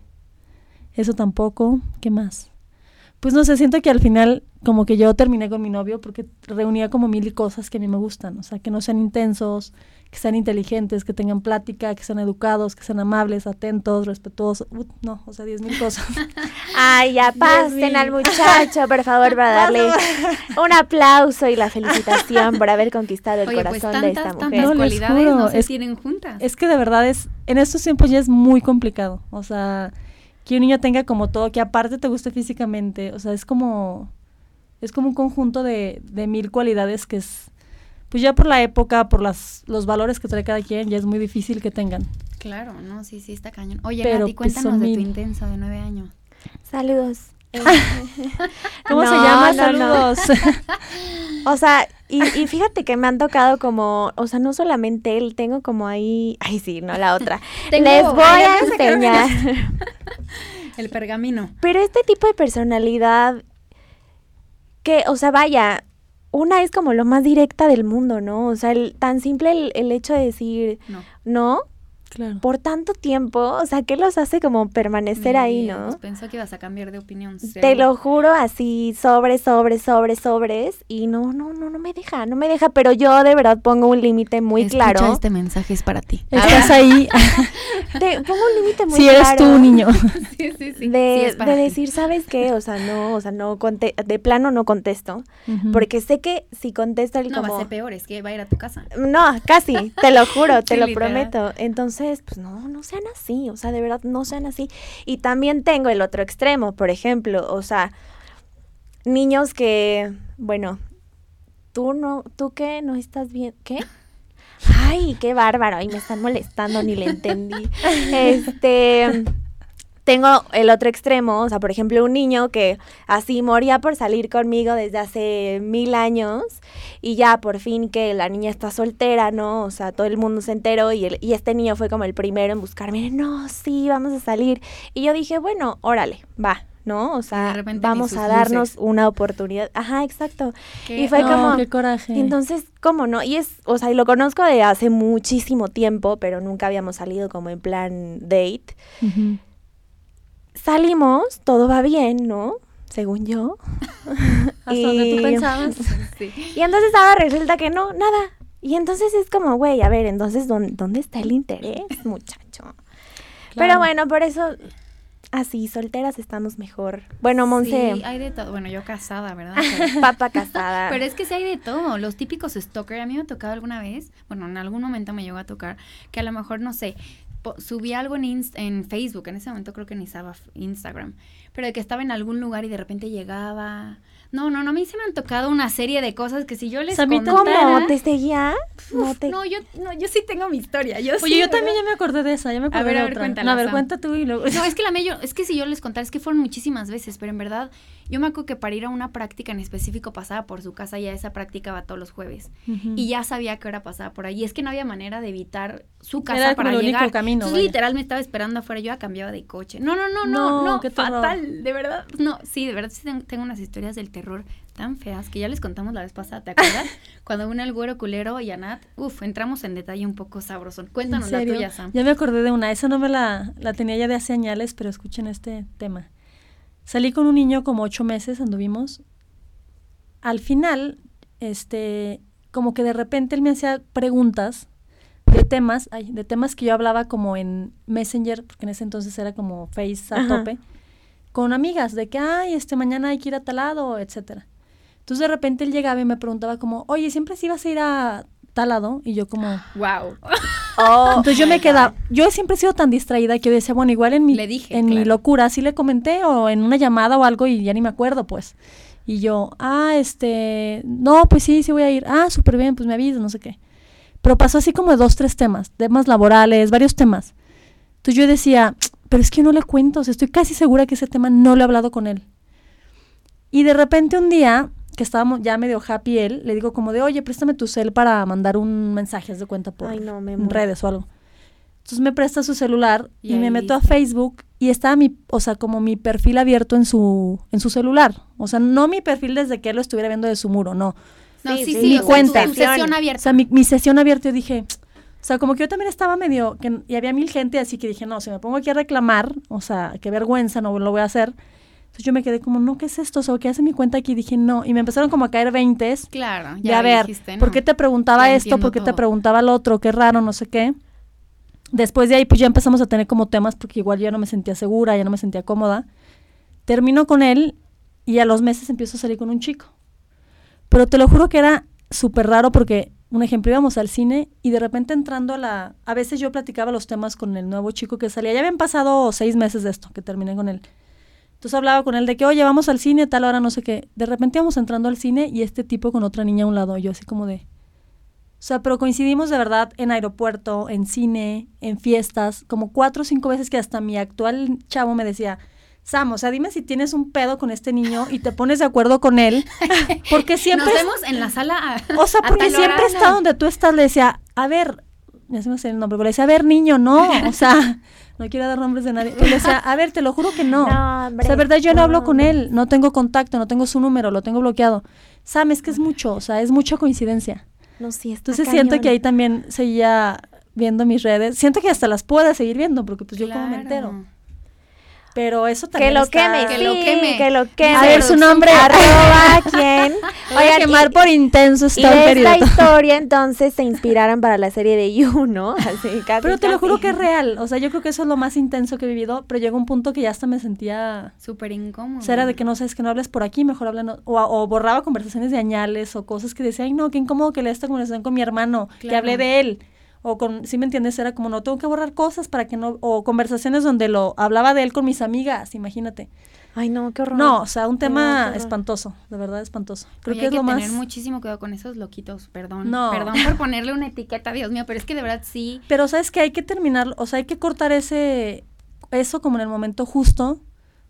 S2: Eso tampoco. ¿Qué más? Pues no sé, siento que al final como que yo terminé con mi novio porque reunía como mil cosas que a mí me gustan, o sea, que no sean intensos, que sean inteligentes, que tengan plática, que sean educados, que sean amables, atentos, respetuosos, no, o sea, diez mil cosas. *laughs*
S3: Ay, ya pasen al muchacho, por favor, para *laughs* darle un aplauso y la felicitación por haber conquistado el
S1: pues,
S3: corazón de esta mujer.
S1: No, cualidades no se tienen juntas.
S2: Es que de verdad es, en estos tiempos ya es muy complicado, o sea que un niño tenga como todo, que aparte te guste físicamente, o sea, es como, es como un conjunto de, de mil cualidades que es, pues ya por la época, por las, los valores que trae cada quien, ya es muy difícil que tengan.
S1: Claro, no, sí, sí, está cañón. Oye, Pero, Nati, pues, cuéntanos de tu intenso de nueve años.
S3: Saludos. *laughs*
S2: ¿Cómo se llama? Saludos. *laughs*
S3: o sea, y, y, fíjate que me han tocado como, o sea, no solamente él, tengo como ahí, *laughs* ay sí, no la otra. *laughs* Les voy a enseñar. *laughs*
S1: El pergamino.
S3: Pero este tipo de personalidad que, o sea, vaya, una es como lo más directa del mundo, ¿no? O sea, el, tan simple el, el hecho de decir no, no Claro. Por tanto tiempo, o sea, ¿qué los hace como permanecer ahí, no?
S1: Pensó que ibas a cambiar de opinión.
S3: Te lo juro, así, sobres, sobres, sobres, sobres, y no, no, no, no me deja, no me deja, pero yo de verdad pongo un límite muy Escucha, claro.
S1: este mensaje es para ti.
S2: Estás ahí. *laughs*
S3: Te pongo un límite muy
S2: claro. Si eres tú, niño. *laughs*
S3: sí, sí, sí. De, de decir, ¿sabes qué? O sea, no, o sea, no, de plano no contesto, porque sé que si contesto el
S1: no,
S3: como...
S1: va a ser peor, es que va a ir a tu casa.
S3: No, casi, te lo juro, *laughs* te lo prometo. Entonces, entonces, pues no, no sean así, o sea, de verdad no sean así. Y también tengo el otro extremo, por ejemplo, o sea, niños que, bueno, tú no, tú qué, no estás bien, ¿qué? *laughs* Ay, qué bárbaro, ahí me están molestando, ni le entendí. *laughs* Este, tengo el otro extremo, o sea, por ejemplo, un niño que así moría por salir conmigo desde hace mil años y ya por fin que la niña está soltera, ¿no? O sea, todo el mundo se enteró y, el, y este niño fue como el primero en buscarme, no, sí, vamos a salir. Y yo dije, bueno, órale, va, ¿no? O sea, vamos a darnos una oportunidad. Ajá, exacto.
S2: y fue como qué coraje.
S3: Entonces, ¿cómo no? Y es, o sea, y lo conozco de hace muchísimo tiempo, pero nunca habíamos salido como en plan date. Salimos, todo va bien, ¿no? Según yo. *laughs*
S2: Hasta donde tú pensabas. *laughs*
S3: Y entonces ahora resulta que no, nada. Y entonces es como, güey, a ver, entonces, ¿dónde, ¿dónde está el interés, *laughs* muchacho? Pero bueno, por eso así, solteras estamos mejor. Bueno, Monse.
S1: Sí, hay de todo. Bueno, yo casada, ¿verdad?
S3: Papa casada.
S1: Pero es que sí hay de todo. Los típicos stalker. A mí me ha tocado alguna vez, bueno, en algún momento me llegó a tocar, que a lo mejor, no sé, subí algo en, en Facebook, en ese momento creo que ni estaba Instagram, pero de que estaba en algún lugar y de repente llegaba no, no, no, a mí se me han tocado una serie de cosas que si yo les contara...
S3: ¿Cómo? ¿Te seguía?
S1: no, no, yo, no, yo sí tengo mi historia. Yo
S2: Oye, yo también ya me acordé de esa, ya me acordé a ver, de a ver, otra. No, a ver, cuenta tú y luego...
S1: No, es que la *laughs* yo, es que si yo les contara, es que fueron muchísimas veces, pero en verdad, yo me acuerdo que para ir a una práctica en específico pasaba por su casa, ya esa práctica va todos los jueves. Y ya sabía que hora pasaba por ahí. Y es que no había manera de evitar su casa Era para el llegar. Único camino, Entonces, literal, me estaba esperando afuera, yo ya cambiaba de coche. No, no, no, no, no, fatal, de verdad. No, sí, de verdad sí tengo unas historias del terror tan feas que ya les contamos la vez pasada, ¿te acuerdas? *laughs* Cuando une el güero culero y a Nat, uf, entramos en detalle un poco sabroso. Cuéntanos la tuya, Sam.
S2: Ya me acordé de una, esa no me la, la tenía ya de hace años, pero escuchen este tema. Salí con un niño como ocho meses, anduvimos. Al final, este, como que de repente él me hacía preguntas de temas, ay, de temas que yo hablaba como en Messenger, porque en ese entonces era como Face a tope, con amigas, de que, ay, este, mañana hay que ir a tal lado, etcétera. Entonces de repente él llegaba y me preguntaba como, oye, ¿siempre sí ibas a ir a tal lado? Y yo como...
S1: Wow. *laughs*
S2: Oh, Entonces yo me quedaba, yo siempre he sido tan distraída que yo decía, bueno, igual en mi, en mi locura sí le comenté o en una llamada o algo y ya ni me acuerdo, pues. Y yo, ah, este, no, pues sí, sí voy a ir. Ah, súper bien, pues me avisas, no sé qué. Pero pasó así como de dos, tres temas, temas laborales, varios temas. Entonces yo decía, pero es que no le cuento, o sea, estoy casi segura que ese tema no lo he hablado con él. Y de repente un día que estábamos ya medio happy él, le digo como de, oye, préstame tu cel para mandar un mensaje, de cuenta por redes o algo. Entonces me presta su celular y, me meto a Facebook y está mi, o sea, como mi perfil abierto en su, en su celular. O sea, no mi perfil desde que él lo estuviera viendo de su muro, no.
S1: No, sí, sí, mi cuenta. sesión abierta.
S2: O sea, mi, mi, sesión abierta, yo dije, o sea, como que yo también estaba medio, que, y había mil gente, así que dije, no, si me pongo aquí a reclamar, o sea, qué vergüenza, no lo voy a hacer. Entonces yo me quedé como, no, ¿qué es esto? O ¿qué hace mi cuenta aquí? dije, no. Y me empezaron como a caer veintes.
S1: Claro,
S2: ya. a ver, ¿por qué te preguntaba esto? ¿Por qué te preguntaba lo otro? Qué raro, no sé qué. Después de ahí, pues ya empezamos a tener como temas porque igual ya no me sentía segura, ya no me sentía cómoda. Termino con él y a los meses empiezo a salir con un chico. Pero te lo juro que era súper raro porque, un ejemplo, íbamos al cine y de repente entrando a la... A veces yo platicaba los temas con el nuevo chico que salía. Ya habían pasado seis meses de esto, que terminé con él. Entonces hablaba con él de que, oye, vamos al cine, tal hora, no sé qué. De repente íbamos entrando al cine y este tipo con otra niña a un lado, yo así como de... O sea, pero coincidimos de verdad en aeropuerto, en cine, en fiestas, como cuatro o cinco veces que hasta mi actual chavo me decía, Sam, o sea, dime si tienes un pedo con este niño y te pones de acuerdo con él, *laughs* porque siempre...
S1: Nos vemos en la sala.
S2: o sea, *laughs* porque siempre está donde tú estás, le decía, a ver, ya se me hace el nombre, pero le decía, a ver, niño, no, o sea, no quiero dar nombres de nadie. Le decía, a ver, te lo juro que no. no *laughs* o sea, verdad, yo no hablo con él, no tengo contacto, no tengo su número, lo tengo bloqueado. Sam, es que es mucho, o sea, es mucha coincidencia.
S3: No, sí,
S2: está Entonces siento que ahí también seguía viendo mis redes. Siento que hasta las pueda seguir viendo, porque pues yo como me entero. Pero eso también
S3: que lo queme, que lo queme, que lo queme.
S2: A ver su nombre.
S3: Arroba *laughs* quién.
S2: Voy a quemar por intenso
S3: esta y esta historia *laughs* entonces se inspiraron para la serie de You, ¿no? *laughs* Así,
S2: casi, pero te lo juro que es real. O sea, yo creo que eso es lo más intenso que he vivido. Pero llegó un punto que ya hasta me sentía
S1: súper incómodo.
S2: O sea, era de que no sabes que no hables por aquí, mejor hablan o, o, borraba conversaciones de añales o cosas que decía, ay no, qué incómodo que le esta conversación con mi hermano, que hablé de él o con, si me entiendes, era como no tengo que borrar cosas para que no, o conversaciones donde lo hablaba de él con mis amigas, imagínate.
S3: Ay, no, qué horror.
S2: No, o sea, un tema espantoso, de verdad espantoso.
S1: Creo que, hay que tener muchísimo cuidado con esos loquitos, perdón. No. Perdón por ponerle una etiqueta, Dios mío, pero es que de verdad sí.
S2: Pero sabes que hay que terminar, o sea, hay que cortar ese, eso como en el momento justo,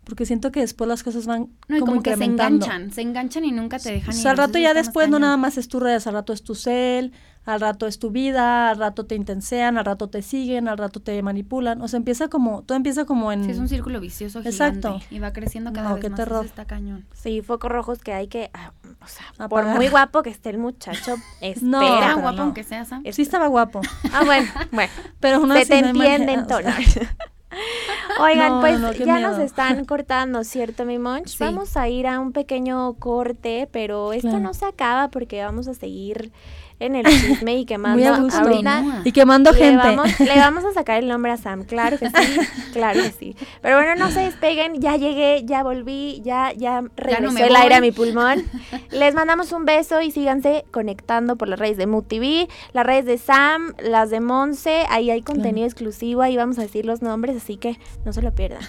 S2: porque siento que después las cosas van
S1: no, como, que se enganchan, se enganchan y nunca te dejan.
S2: O sea, al rato ya después no nada más es tu redes, al rato es tu cel, al rato es tu vida, al rato te intensean, al rato te siguen, al rato te manipulan. O sea, empieza como, todo empieza como en...
S1: Sí, es un círculo vicioso Exacto. Y va creciendo cada vez qué más. Terror. Está cañón.
S3: Sí, focos rojos que hay que... Ah, o sea, por muy guapo que esté el muchacho, *laughs* espera.
S1: No, era guapo aunque sea,
S2: Sí estaba guapo.
S3: Ah, bueno, bueno. Pero uno Se te entiende entonces. *laughs* Oigan, pues ya nos están *laughs* cortando, ¿cierto, mi Monch? Vamos a ir a un pequeño corte, pero esto no se acaba porque vamos a seguir en el chisme y quemando *laughs*
S2: ahorita. Y quemando gente.
S3: Vamos, le *laughs* vamos a sacar el nombre a Sam, claro que sí, *laughs* claro que sí. Pero bueno, no se despeguen, ya llegué, ya volví, ya, ya regresó el aire a mi pulmón. Les mandamos un beso y síganse conectando por las redes de Mood TV, las redes de Sam, las de Monse, ahí hay contenido exclusivo, ahí vamos a decir los nombres, así que no se lo pierdan.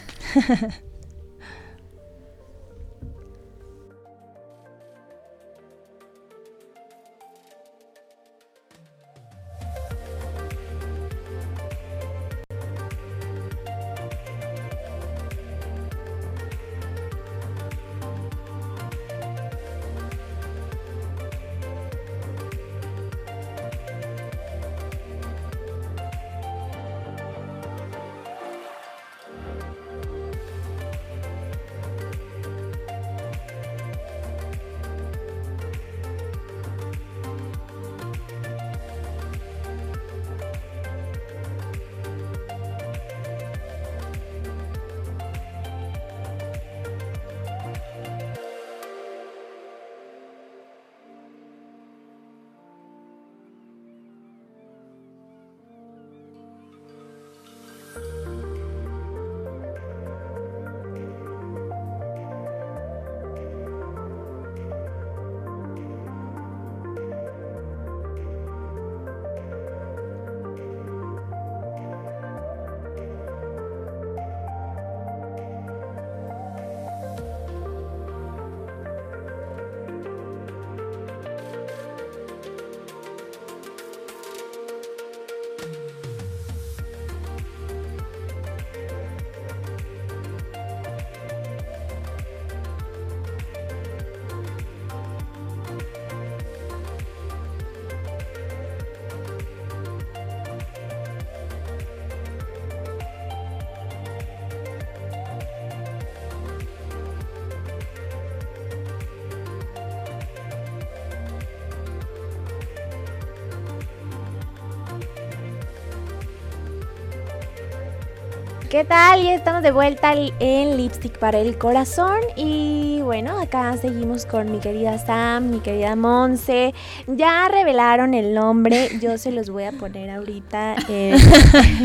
S3: ¿Qué tal? Ya estamos de vuelta en Lipstick para el Corazón. Y bueno, acá seguimos con mi querida Sam, mi querida Monse. Ya revelaron el nombre. Yo se los voy a poner ahorita en,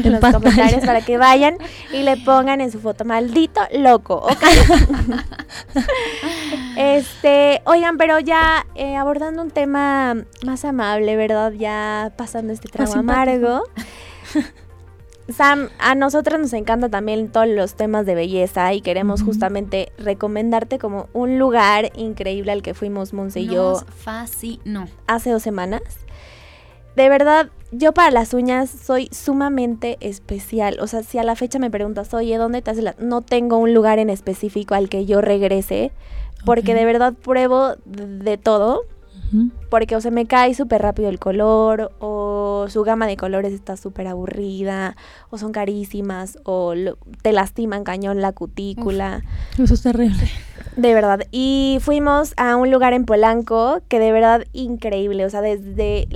S3: *laughs* los comentarios para que vayan y le pongan en su foto maldito loco, ¿ok? *laughs* este, oigan, pero ya eh, abordando un tema más amable, ¿verdad? Ya pasando este trago amargo. Sam, a nosotras nos encanta también todos los temas de belleza y queremos justamente recomendarte como un lugar increíble al que fuimos Monse y yo.
S1: no.
S3: Hace dos semanas. De verdad, yo para las uñas soy sumamente especial. O sea, si a la fecha me preguntas, oye, ¿dónde te haces las...? No tengo un lugar en específico al que yo regrese, porque de verdad pruebo de todo porque o se me cae súper rápido el color, o su gama de colores está súper aburrida, o son carísimas, o te lastiman cañón la cutícula.
S2: Eso es terrible.
S3: De verdad. Y fuimos a un lugar en Polanco que de verdad increíble. O sea, desde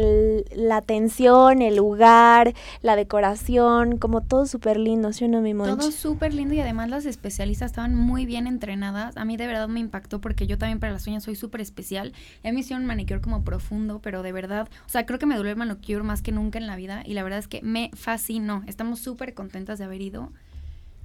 S3: la atención, el lugar, la decoración, como todo súper lindo, ¿sí o no, mi
S1: Todo súper lindo y además las especialistas estaban muy bien entrenadas. A mí de verdad me impactó porque yo también para las uñas soy súper especial. Y a mí me hicieron un manicure como profundo, pero de verdad, o sea, creo que me dolió el manicure más que nunca en la vida y la verdad es que me fascinó. Estamos súper contentas de haber ido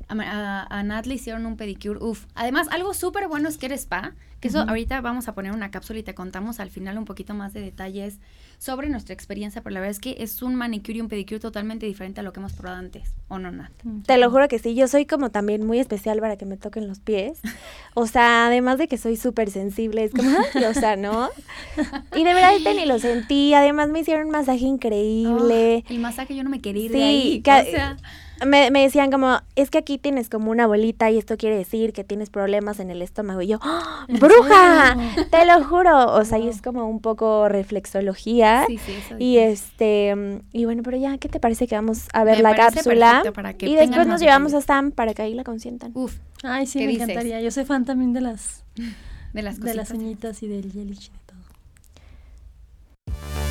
S1: a, Nat le hicieron un pedicure, uff. Además, algo súper bueno es que eres spa, que eso ahorita vamos a poner una cápsula y te contamos al final un poquito más de detalles sobre nuestra experiencia, pero la verdad es que es un manicure y un pedicure totalmente diferente a lo que hemos probado antes, ¿o no, Nat?
S3: Te lo juro que sí, yo soy como también muy especial para que me toquen los pies. *laughs* O sea, además de que soy súper sensible, es como, o sea, ¿no? Y de verdad este ni lo sentí, además me hicieron un masaje increíble.
S1: el masaje yo no me quería ir de ahí, o sea
S3: me, me, decían como, es que aquí tienes como una bolita y esto quiere decir que tienes problemas en el estómago. Y yo, ¡Ah, ¡bruja! Te lo juro. O sea, y es como un poco reflexología. Sí, sí, eso y este, y bueno, pero ya, ¿qué te parece que vamos a ver la cápsula? y después nos llevamos a Sam para que ahí la consientan.
S2: Uf. Ay, sí, me encantaría. Yo soy fan también de las, *laughs*
S1: de las,
S2: de las uñitas y del yelich.
S1: amigos, de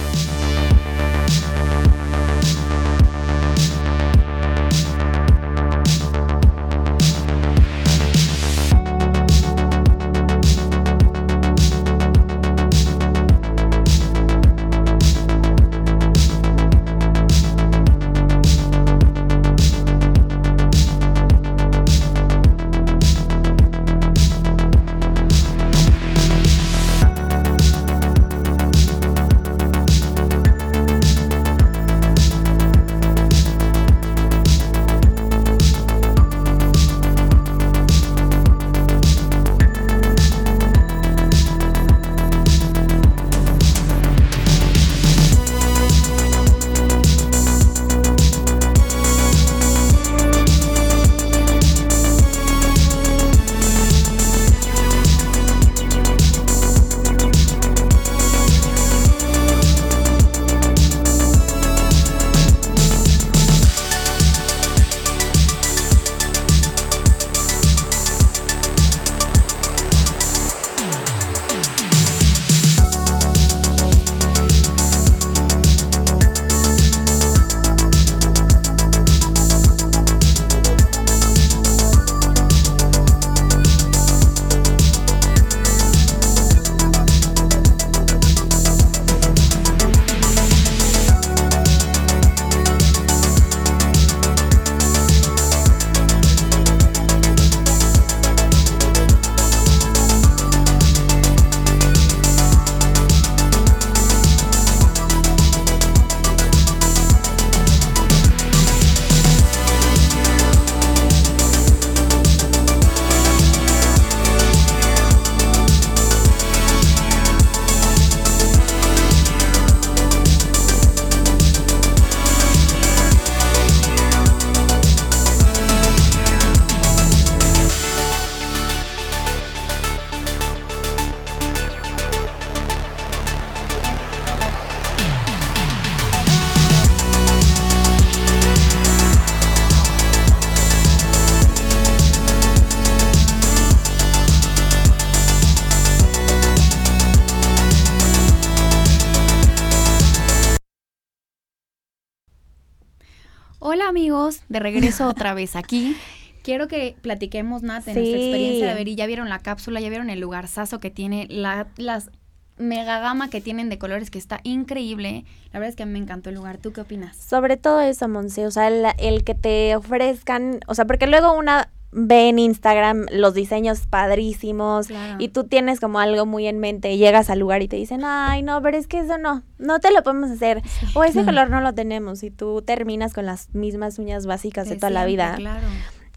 S1: regreso otra vez aquí. *laughs* Quiero que platiquemos, Nat, de nuestra experiencia de ver y ya vieron la cápsula, ya vieron el lugar saso que tiene, la, las mega gama que tienen de colores que está increíble. La verdad es que me encantó el lugar. ¿Tú qué opinas?
S3: Sobre todo eso, Monse, o sea, el, el que te ofrezcan, o sea, porque luego una ve en Instagram los diseños padrísimos y tú tienes como algo muy en mente y llegas al lugar y te dicen, ay, no, pero es que eso no, no te lo podemos hacer. O ese color no lo tenemos y tú terminas con las mismas uñas básicas de, toda la vida.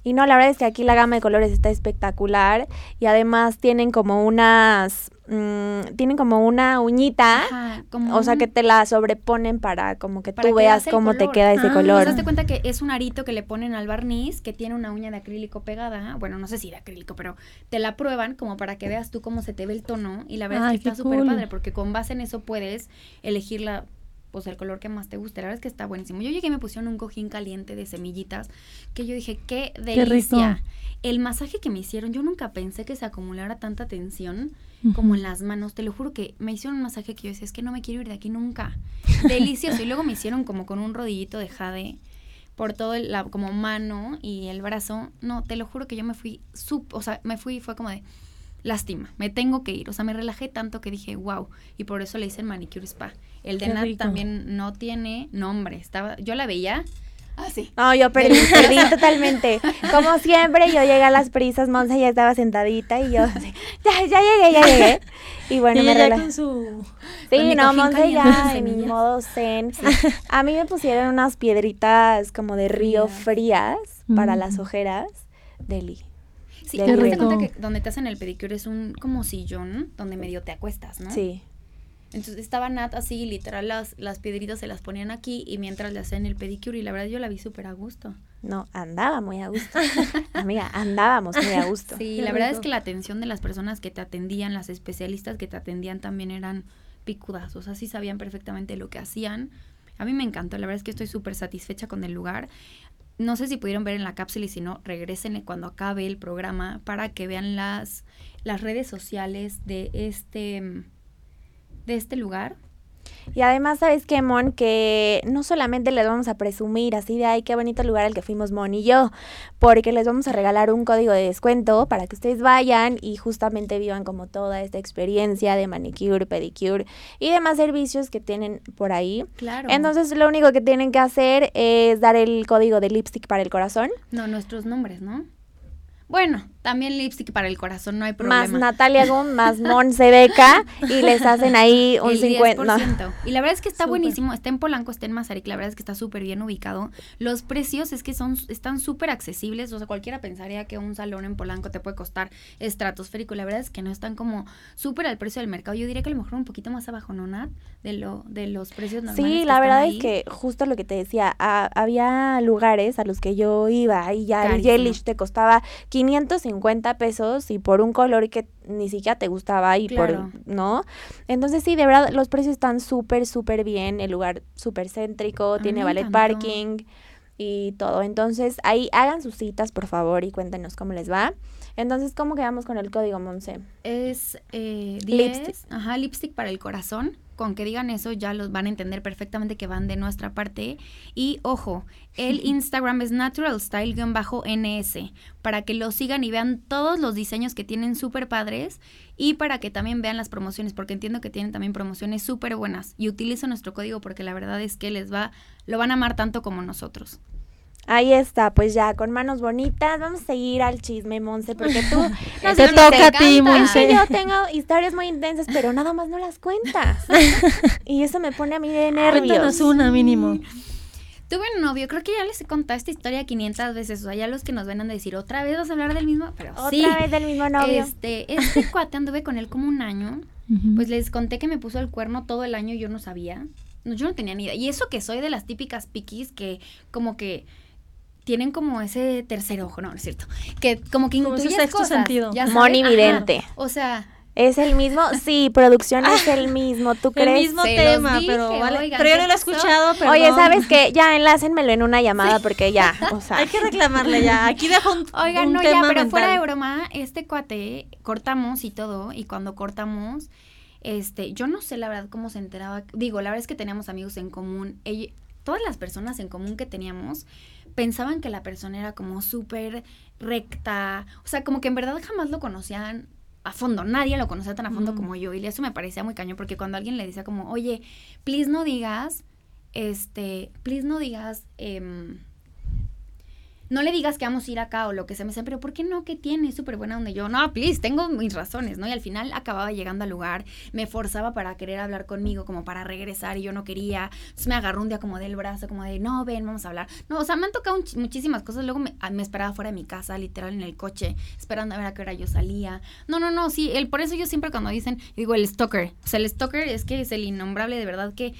S3: Y no, la verdad es que aquí la gama de colores está espectacular. Y además tienen como unas Mm, tienen como una uñita, o sea que te la sobreponen para como que tú veas cómo te queda ese color.
S1: Pues, te cuenta que es un arito que le ponen al barniz que tiene una uña de acrílico pegada, bueno, no sé si de acrílico, pero te la prueban como para que veas tú cómo se te ve el tono y la verdad es que está súper padre porque con base en eso puedes elegir la pues el color que más te guste. La verdad es que está buenísimo. Yo llegué y me pusieron un cojín caliente de semillitas que yo dije, qué delicia. el masaje que me hicieron, yo nunca pensé que se acumulara tanta tensión como en las manos. Te lo juro que me hicieron un masaje que yo decía, es que no me quiero ir de aquí nunca. *laughs* Delicioso. y luego me hicieron como con un rodillito de jade por todo el, la como mano y el brazo. No, te lo juro que yo me fui, sub, o sea, me fui, fue como de, lástima, me tengo que ir. O sea, me relajé tanto que dije, wow. Y por eso le hice el manicure spa. El de Nat también no tiene nombre. Estaba, yo la veía Ah, sí.
S3: No, yo perdí, perdí *laughs* totalmente. Como siempre, yo llegué a las prisas, Monse ya estaba sentadita y yo, *laughs* ya, ya llegué, ya llegué. Y bueno, me relajé. con su... Sí, no, Monse ya en modo zen. A mí me pusieron unas piedritas como de río frías para las ojeras. Deli.
S1: Sí, te cuenta que donde te hacen el pedicure es un como sillón donde medio te acuestas, ¿no?
S3: Sí.
S1: Entonces estaba Nat así, literal, las, las piedritas se las ponían aquí y mientras le hacían el pedicure y la verdad yo la vi súper a gusto.
S3: No, andaba muy a gusto. *laughs* Amiga, andábamos muy a gusto.
S1: Sí, la verdad es que la atención de las personas que te atendían, las especialistas que te atendían también eran picudas, o sea, sí sabían perfectamente lo que hacían. A mí me encantó, la verdad es que estoy súper satisfecha con el lugar. No sé si pudieron ver en la cápsula y si no, regresenle cuando acabe el programa para que vean las, las redes sociales de este de este lugar.
S3: Y además, ¿sabes qué, Mon? Que no solamente les vamos a presumir así de, ay, qué bonito lugar al que fuimos Mon y yo, porque les vamos a regalar un código de descuento para que ustedes vayan y justamente vivan como toda esta experiencia de manicure, pedicure y demás servicios que tienen por ahí.
S1: Claro.
S3: Entonces, lo único que tienen que hacer es dar el código de lipstick para el corazón.
S1: No, nuestros nombres, ¿no? Bueno, también lipstick para el corazón, no hay problema. *laughs*
S3: Más Natalia Gun, más Monse Beca, y les hacen ahí un 50%.
S1: Y la verdad es que está buenísimo, está en Polanco, está en Mazarik, la verdad es que está súper bien ubicado. Los precios es que son están súper accesibles, o sea, cualquiera pensaría que un salón en Polanco te puede costar estratosférico, la verdad es que no están como súper al precio del mercado. Yo diría que a lo mejor un poquito más abajo, ¿no, Nat? De, lo, de los precios normales.
S3: Sí, la verdad es que justo lo que te decía, había lugares a los que yo iba y ya el Yelish te costaba 550 pesos y por un color que ni siquiera te gustaba y por, ¿no? Entonces sí, de verdad, los precios están súper, súper bien, el lugar súper céntrico, tiene ballet parking y todo. Entonces ahí hagan sus citas, por favor, y cuéntenos cómo les va. Entonces, ¿cómo quedamos con el código, Monse?
S1: Es eh, lipstick. Ajá, lipstick para el corazón con que digan eso ya los van a entender perfectamente que van de nuestra parte. Y ojo, el *laughs* Instagram es naturalstyle-ns para que lo sigan y vean todos los diseños que tienen súper padres y para que también vean las promociones, porque entiendo que tienen también promociones súper buenas. Y utilicen nuestro código porque la verdad es que les va, lo van a amar tanto como nosotros.
S3: Ahí está, pues ya, con manos bonitas, vamos a seguir al chisme, Monse, porque tú... *laughs*
S2: te toca a ti, Monse.
S3: yo tengo historias muy intensas, pero nada más no las cuentas. *laughs* y eso me pone a mí de nervios.
S2: Cuéntanos una, mínimo.
S1: Tuve un novio, creo que ya les he contado esta historia 500 veces, o sea, ya los que nos ven a decir, otra vez vas a hablar del mismo, pero
S3: Otra vez del mismo novio.
S1: Este, este *laughs* cuate anduve con él como un año, pues les conté que me puso el cuerno todo el año y yo no sabía, no, yo no tenía ni idea, y eso que soy de las típicas piquis que como que tienen como ese tercer ojo, no, no es cierto, que como que intuyes cosas.
S2: sentido.
S3: Monividente.
S1: O sea,
S3: ¿Es el mismo? *laughs* Sí, producción es el mismo, ¿tú crees?
S2: El mismo tema, pero, vale. pero yo no lo he escuchado, pero
S3: Oye, ¿sabes qué? Ya, enlácenmelo en una llamada porque ya, *laughs* o sea.
S2: Hay que reclamarle ya, aquí dejo un
S1: Oigan, no, ya, pero fuera de broma, este cuate, cortamos y todo, y cuando cortamos, este, yo no sé la verdad cómo se enteraba, digo, la verdad es que teníamos amigos en común, todas las personas en común que teníamos, pensaban que la persona era como súper recta, o sea, como que en verdad jamás lo conocían a fondo, nadie lo conocía tan a fondo como yo y eso me parecía muy caño porque cuando alguien le decía como, oye, please no digas, este, please no digas, eh, no le digas que vamos a ir acá o lo que sea. Me dice, pero ¿por qué no? ¿Qué tiene? Súper buena donde yo, no, please, tengo mis razones, ¿no? Y al final acababa llegando al lugar, me forzaba para querer hablar conmigo, como para regresar y yo no quería. Entonces me agarró un día como del brazo, como de, no, ven, vamos a hablar. No, o sea, me han tocado muchísimas cosas. Luego me, ah, me, esperaba fuera de mi casa, literal, en el coche, esperando a ver a qué hora yo salía. No, no, no, sí, el, por eso yo siempre cuando dicen, digo, el stalker. O sea, el stalker es que es el innombrable de verdad que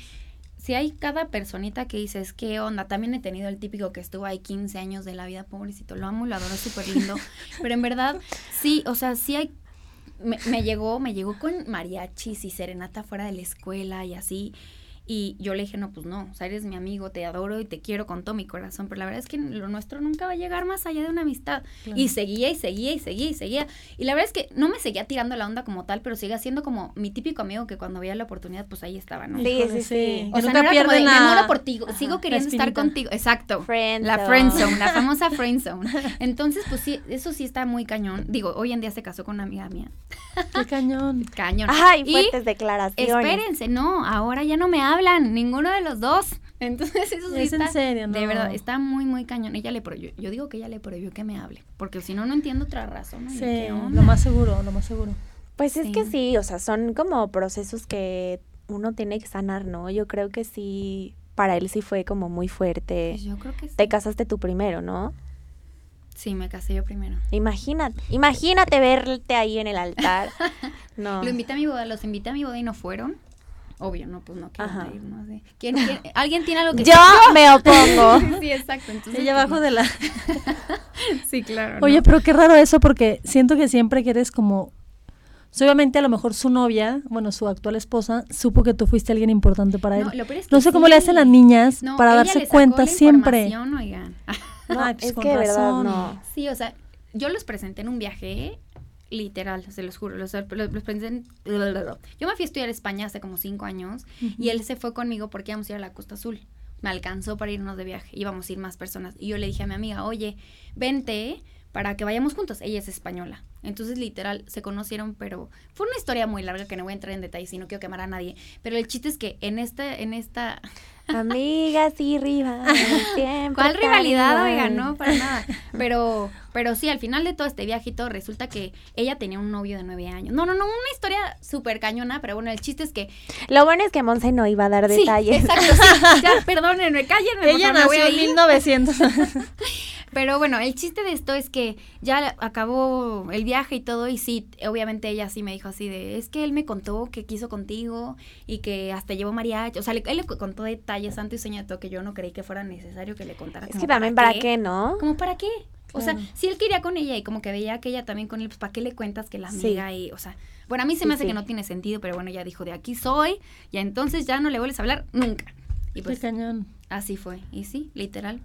S1: si hay cada personita que dices, ¿qué onda? También he tenido el típico que estuvo ahí 15 años de la vida, pobrecito, lo amo, lo adoro, súper lindo. *laughs* Pero en verdad, sí, o sea, sí hay... Me, me, llegó, me llegó con mariachis y serenata fuera de la escuela y así. Y yo le dije, no, pues no, o sea, eres mi amigo, te adoro y te quiero con todo mi corazón, pero la verdad es que lo nuestro nunca va a llegar más allá de una amistad. Y seguía y seguía y seguía y seguía. Y la verdad es que no me seguía tirando la onda como tal, pero seguía siendo como mi típico amigo que cuando veía la oportunidad, pues ahí estaba, ¿no?
S3: Sí, sí, sí.
S1: O sea, no era como de, me muero por ti, sigo queriendo estar contigo. Exacto. la friend zone, la *laughs* famosa friend zone. Entonces, pues sí, eso sí está muy cañón. Digo, hoy en día se casó con una amiga mía.
S2: Qué cañón.
S1: Cañón.
S3: Ay, fuertes declaraciones.
S1: Espérense, no, ahora ya no me hablan, ninguno de los dos. Entonces eso sí
S2: es
S1: está,
S2: en serio, ¿no?
S1: De verdad, está muy, muy cañón. Ella le prohibió, yo digo que ella le prohibió que me hable, porque si no, no entiendo otra razón.
S2: Sí, lo más seguro, lo más seguro.
S3: Pues es que sí, o sea, son como procesos que uno tiene que sanar, ¿no? Yo creo que sí, para él sí fue como muy fuerte.
S1: Pues yo creo que sí.
S3: Te casaste tú primero, ¿no?
S1: Sí, me casé yo primero.
S3: Imagínate, imagínate verte ahí en el altar. *laughs* no.
S1: Lo invité a mi boda, los invité a mi boda y no fueron. Obvio, no, pues no quiero ir, no sé. ¿Quién, *laughs* alguien tiene algo que
S3: Yo me opongo. *laughs*
S1: sí, exacto. Entonces,
S2: Ella abajo de la... *laughs*
S1: sí, claro.
S2: Oye, pero qué raro eso porque siento que siempre que eres como... obviamente a lo mejor su novia, bueno, su actual esposa, supo que tú fuiste alguien importante para él.
S1: No, es
S2: no sé cómo le hacen las niñas para darse cuenta siempre.
S1: Oigan.
S3: No, pues es que verdad no.
S1: Sí, o sea, yo los presenté en un viaje literal, se los juro, los, los, presenté Yo me fui a estudiar a España hace como cinco años y él se fue conmigo porque íbamos a ir a la Costa Azul. Me alcanzó para irnos de viaje, íbamos a ir más personas. Y yo le dije a mi amiga, oye, vente para que vayamos juntos. Ella es española. Entonces, literal, se conocieron, pero fue una historia muy larga que no voy a entrar en detalles y no quiero quemar a nadie. Pero el chiste es que en esta, en esta
S3: Amigas y rivales. *laughs*
S1: ¿Cuál rivalidad? Oiga, no, para nada. Pero, pero sí, al final de todo este viajito resulta que ella tenía un novio de nueve años. No, no, no, una historia súper cañona, pero bueno, el chiste es que...
S3: Lo bueno es que Monse no iba a dar detalles.
S1: exacto, sí. *laughs* Ya, perdónenme, cállenme.
S2: Ella nació en 1900. *laughs*
S1: pero bueno, el chiste de esto es que ya acabó el viaje y todo, y sí, obviamente ella sí me dijo así de, es que él me contó que quiso contigo y que hasta llevó mariachi, o sea, él le contó detalles santo y señato que yo no creí que fuera necesario que le contara.
S3: Es que también para qué, ¿no?
S1: Como para qué. O sea, si él quería con ella y como que veía que ella también con él, pues ¿para qué le cuentas que la amiga y, o sea, bueno, a mí se me hace que no tiene sentido, pero bueno, ya dijo, de aquí soy, y entonces ya no le vuelves a hablar nunca. Y pues,
S2: cañón.
S1: Así fue, y sí, literal,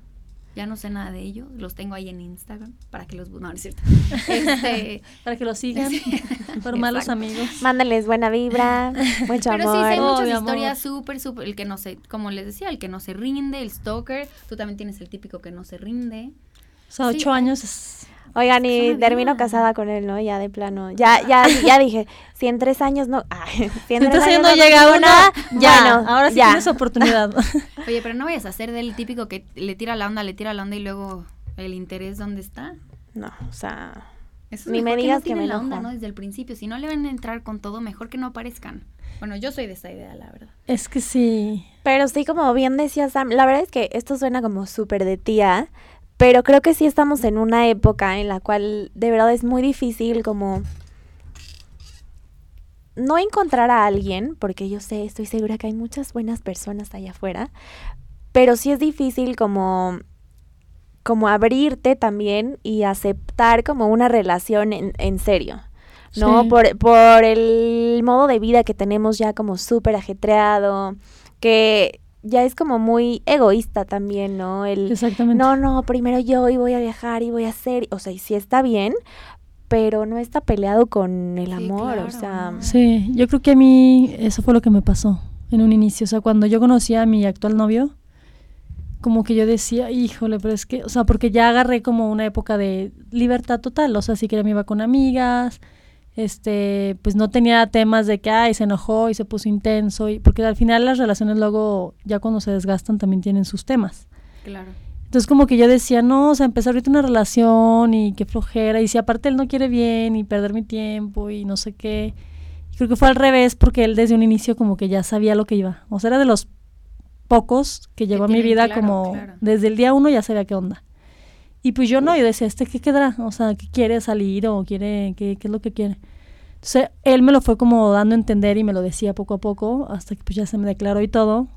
S1: ya no sé nada de ellos, los tengo ahí en Instagram para que los... No, no es cierto. *laughs*
S2: Este, para que los sigan, *laughs* por malos amigos.
S3: Mándales buena vibra, *laughs* mucho
S1: Pero
S3: amor.
S1: sí, hay muchas historias súper, súper... El que no se, como les decía, el que no se rinde, el stalker. Tú también tienes el típico que no se rinde.
S2: O sea, ocho años es
S3: Oigan, y termino casada con él, ¿no? Ya de plano. Ya, ya, *laughs* ya dije, si en tres años no. *laughs*
S2: si en tres, años, no llega una, ya. ahora sí tienes oportunidad. *laughs*
S1: Oye, pero no vayas a ser del típico que le tira la onda, le tira la onda y luego el interés, ¿dónde está?
S3: No, o sea.
S1: Eso ni me digas que, me la onda, ¿no? Desde el principio. Si no le van a entrar con todo, mejor que no aparezcan. Bueno, yo soy de esa idea, la verdad.
S2: Es que sí.
S3: Pero sí, como bien decía Sam, la verdad es que esto suena como súper de tía, pero creo que sí estamos en una época en la cual de verdad es muy difícil como no encontrar a alguien, porque yo sé, estoy segura que hay muchas buenas personas allá afuera, pero sí es difícil como como abrirte también y aceptar como una relación en, en serio. ¿no? Por, por el modo de vida que tenemos ya como súper ajetreado, que ya es como muy egoísta también, ¿no? El,
S2: Exactamente.
S3: No, no, primero yo y voy a viajar y voy a hacer, o sea, y sí está bien, pero no está peleado con el amor, o sea.
S2: Sí, yo creo que a mí eso fue lo que me pasó en un inicio, o sea, cuando yo conocí a mi actual novio, como que yo decía, híjole, pero es que, o sea, porque ya agarré como una época de libertad total, o sea, si quería me iba con amigas, este, pues no tenía temas de que, ay, se enojó y se puso intenso, y porque al final las relaciones luego, ya cuando se desgastan, también tienen sus temas.
S1: Claro.
S2: Entonces como que yo decía, no, o sea, empezar ahorita una relación y qué flojera, y si aparte él no quiere bien y perder mi tiempo y no sé qué. creo que fue al revés porque él desde un inicio como que ya sabía lo que iba. O sea, era de los pocos que llegó a mi vida como desde el día uno ya sabía qué onda. Y pues yo no, yo decía, ¿este qué quedará? O sea, ¿qué quiere salir o quiere, qué, qué es lo que quiere? Entonces él me lo fue como dando a entender y me lo decía poco a poco, hasta que pues ya se me declaró y todo.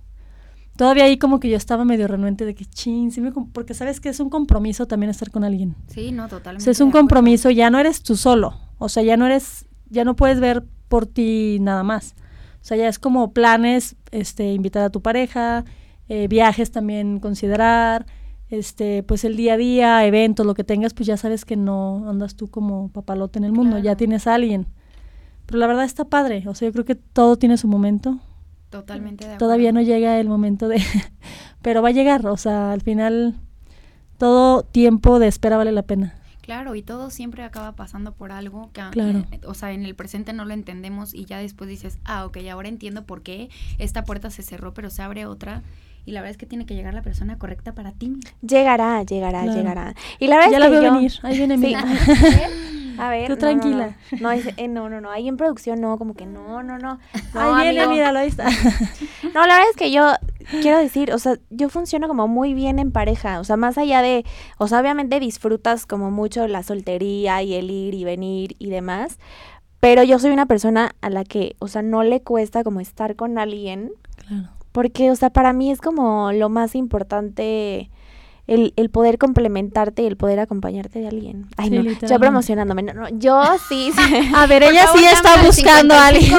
S2: Todavía ahí como que yo estaba medio renuente de que chin, sí me porque sabes que es un compromiso también estar con alguien.
S1: Sí, no, totalmente.
S2: O sea, es un compromiso, ya no eres tú solo, o sea, ya no eres, ya no puedes ver por ti nada más. O sea, ya es como planes, este, invitar a tu pareja, eh, viajes también considerar, este, pues el día a día, eventos, lo que tengas, pues ya sabes que no andas tú como papalote en el mundo, ya tienes a alguien. Pero la verdad está padre, o sea, yo creo que todo tiene su momento.
S1: Totalmente de
S2: acuerdo. Todavía no llega el momento de... *laughs* pero va a llegar, o sea, al final todo tiempo de espera vale la pena.
S1: Claro, y todo siempre acaba pasando por algo que,
S2: claro.
S1: Eh, o sea, en el presente no lo entendemos y ya después dices, ah, ok, ahora entiendo por qué esta puerta se cerró, pero se abre otra y la verdad es que tiene que llegar la persona correcta para ti.
S3: Llegará, llegará, llegará. Y la verdad
S2: ya
S3: es
S2: la
S3: que
S2: veo venir, ahí viene mi. *laughs*
S3: A ver,
S2: Tú tranquila.
S3: No, eh, no, no, no, ahí en producción no, como que no, no, no.
S2: ahí viene, míralo, ahí está.
S3: no, la verdad es que yo quiero decir, o sea, yo funciono como muy bien en pareja, o sea, más allá de, o sea, obviamente disfrutas como mucho la soltería y el ir y venir y demás, pero yo soy una persona a la que, o sea, no le cuesta como estar con alguien.
S2: Claro
S3: porque, o sea, para mí es como lo más importante el, el poder complementarte y el poder acompañarte de alguien. Ay, no, yo promocionándome. No, yo sí. *laughs*
S2: a ver, ella sí está buscando a alguien.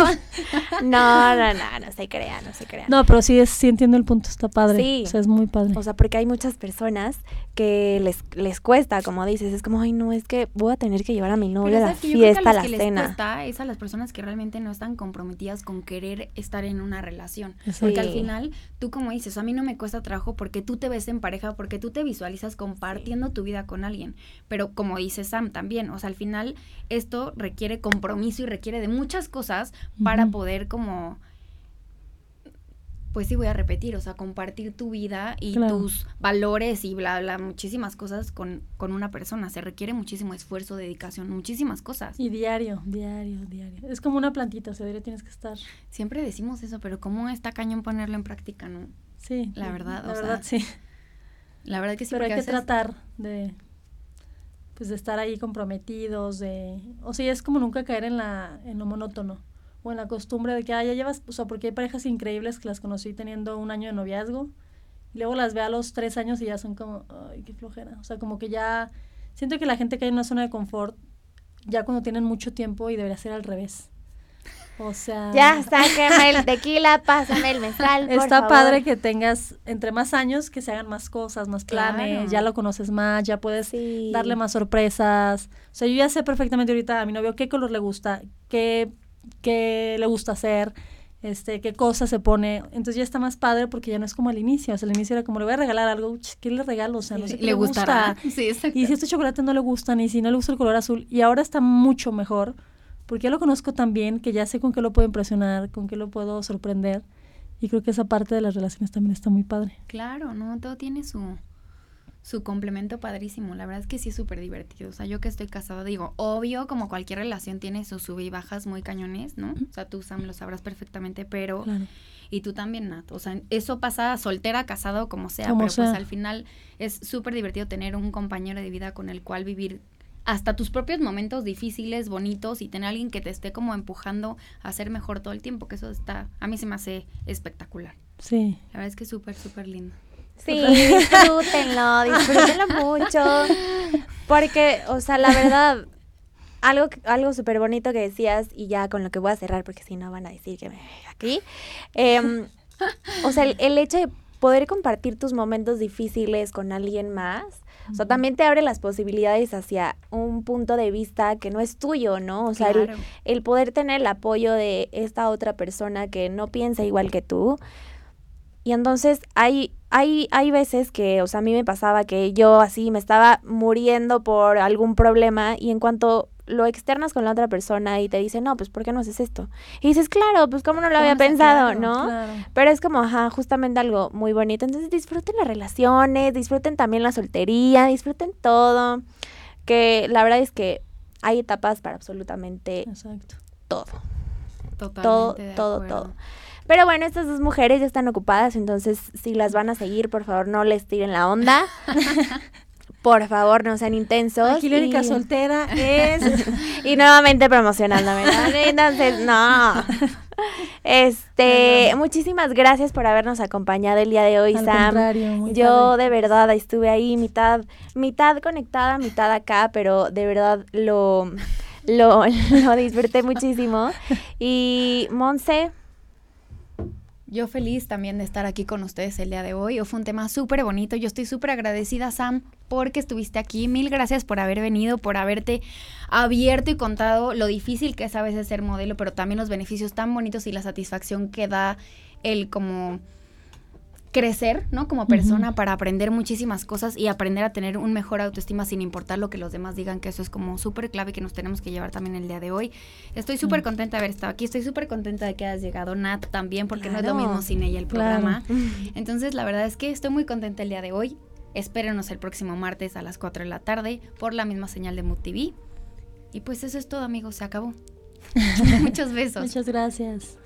S3: no, no, no, no se crea, no se crea.
S2: No, pero sí, es, sí entiendo el punto, está padre. Sí. O sea, es muy padre.
S3: O sea, porque hay muchas personas que les, les cuesta, como dices, es como, ay, no, es que voy a tener que llevar a mi novio a la fiesta, a, la que cena. Les
S1: cuesta es a las personas que realmente no están comprometidas con querer estar en una relación. Porque al final, tú como dices, a mí no me cuesta trabajo porque tú te ves en pareja, porque tú te visualizas compartiendo tu vida con alguien. Pero como dice Sam también, o sea, al final esto requiere compromiso y requiere de muchas cosas para poder como pues sí voy a repetir, o sea, compartir tu vida y tus valores y bla, bla, muchísimas cosas con, con una persona. Se requiere muchísimo esfuerzo, dedicación, muchísimas cosas.
S2: Y diario, diario, diario. Es como una plantita, o sea, diario tienes que estar.
S1: Siempre decimos eso, pero ¿cómo está cañón ponerlo en práctica, no?
S2: Sí.
S1: La verdad,
S2: la verdad, sí.
S1: La verdad que sí.
S2: Pero hay que tratar de, pues, de estar ahí comprometidos, de... O sea, es como nunca caer en, la, en lo monótono o en la costumbre de que, ah, ya llevas, o sea, porque hay parejas increíbles que las conocí teniendo un año de noviazgo, y luego las ve a los tres años y ya son como, ay, qué flojera. O sea, como que ya, siento que la gente cae en una zona de confort ya cuando tienen mucho tiempo y debería ser al revés. O sea.
S3: Ya, sáqueme el tequila, pásame el mezcal. *laughs* Por
S2: está padre que tengas entre más años que se hagan más cosas, más planes, ya lo conoces más, ya puedes darle más sorpresas. O sea, yo ya sé perfectamente ahorita a mi novio qué color le gusta, qué qué le gusta hacer, este, qué cosa se pone. Entonces ya está más padre porque ya no es como al inicio. O sea, al inicio era como, le voy a regalar algo, ¿qué le regalo? O sea, no sé qué le, gusta. *laughs*
S1: Sí,
S2: y si este chocolate no le gusta, ni si no le gusta el color azul. Y ahora está mucho mejor porque ya lo conozco tan bien que ya sé con qué lo puedo impresionar, con qué lo puedo sorprender. Y creo que esa parte de las relaciones también está muy padre.
S1: Claro, ¿no? Todo tiene su, su complemento padrísimo. La verdad es que sí es súper divertido. O sea, yo que estoy casada, digo, obvio, como cualquier relación tiene sus sub y bajas muy cañones, ¿no? O sea, tú, Sam, lo sabrás perfectamente, pero... Y tú también, Nat. O sea, eso pasa soltera, casado, como sea, pero pues al final es súper divertido tener un compañero de vida con el cual vivir hasta tus propios momentos difíciles, bonitos y tener a alguien que te esté como empujando a ser mejor todo el tiempo, que eso está, a mí se me hace espectacular.
S2: Sí.
S1: La verdad es que es súper, súper lindo.
S3: Sí, disfrútenlo, *laughs* disfrútenlo mucho. Porque, o sea, la verdad, algo, algo súper bonito que decías, y ya con lo que voy a cerrar, porque si no van a decir que me aquí. Em, o sea, el, hecho de poder compartir tus momentos difíciles con alguien más, o sea, también te abre las posibilidades hacia un punto de vista que no es tuyo, ¿no? O sea, el, el, poder tener el apoyo de esta otra persona que no piensa igual que tú, y entonces hay, hay, hay veces que, o sea, a mí me pasaba que yo así me estaba muriendo por algún problema y en cuanto lo externas con la otra persona y te dice, no, pues ¿por qué no haces esto? Y dices, claro, pues cómo no lo había pensado, ¿no? Pero es como, ajá, justamente algo muy bonito. Entonces disfruten las relaciones, disfruten también la soltería, disfruten todo. Que la verdad es que hay etapas para absolutamente todo. Totalmente todo, todo, todo. Pero bueno, estas dos mujeres ya están ocupadas, entonces si las van a seguir, por favor, no les tiren la onda. *laughs* por favor, no sean intensos.
S2: Aquí la única soltera *laughs* es...
S3: y nuevamente promocionándome. Entonces, no. *laughs* Este, muchísimas gracias por habernos acompañado el día de hoy, Sam. Yo de verdad estuve ahí mitad, mitad conectada, mitad acá, pero de verdad lo, lo, *laughs* lo disfruté muchísimo. Y Monse,
S1: yo feliz también de estar aquí con ustedes el día de hoy. Fue un tema súper bonito. Yo estoy súper agradecida, Sam, porque estuviste aquí. Mil gracias por haber venido, por haberte abierto y contado lo difícil que es a veces ser modelo, pero también los beneficios tan bonitos y la satisfacción que da el como crecer, ¿no? Como persona para aprender muchísimas cosas y aprender a tener un mejor autoestima sin importar lo que los demás digan, que eso es como súper clave que nos tenemos que llevar también el día de hoy. Estoy súper contenta de haber estado aquí, estoy súper contenta de que hayas llegado, Nat, también, porque no es lo mismo sin ella el programa. *laughs* Entonces, la verdad es que estoy muy contenta el día de hoy. Espérenos el próximo martes a las 4 de la tarde por la misma señal de Mood TV. Y pues eso es todo, amigos, se acabó. *laughs* Muchos besos.
S2: Muchas gracias.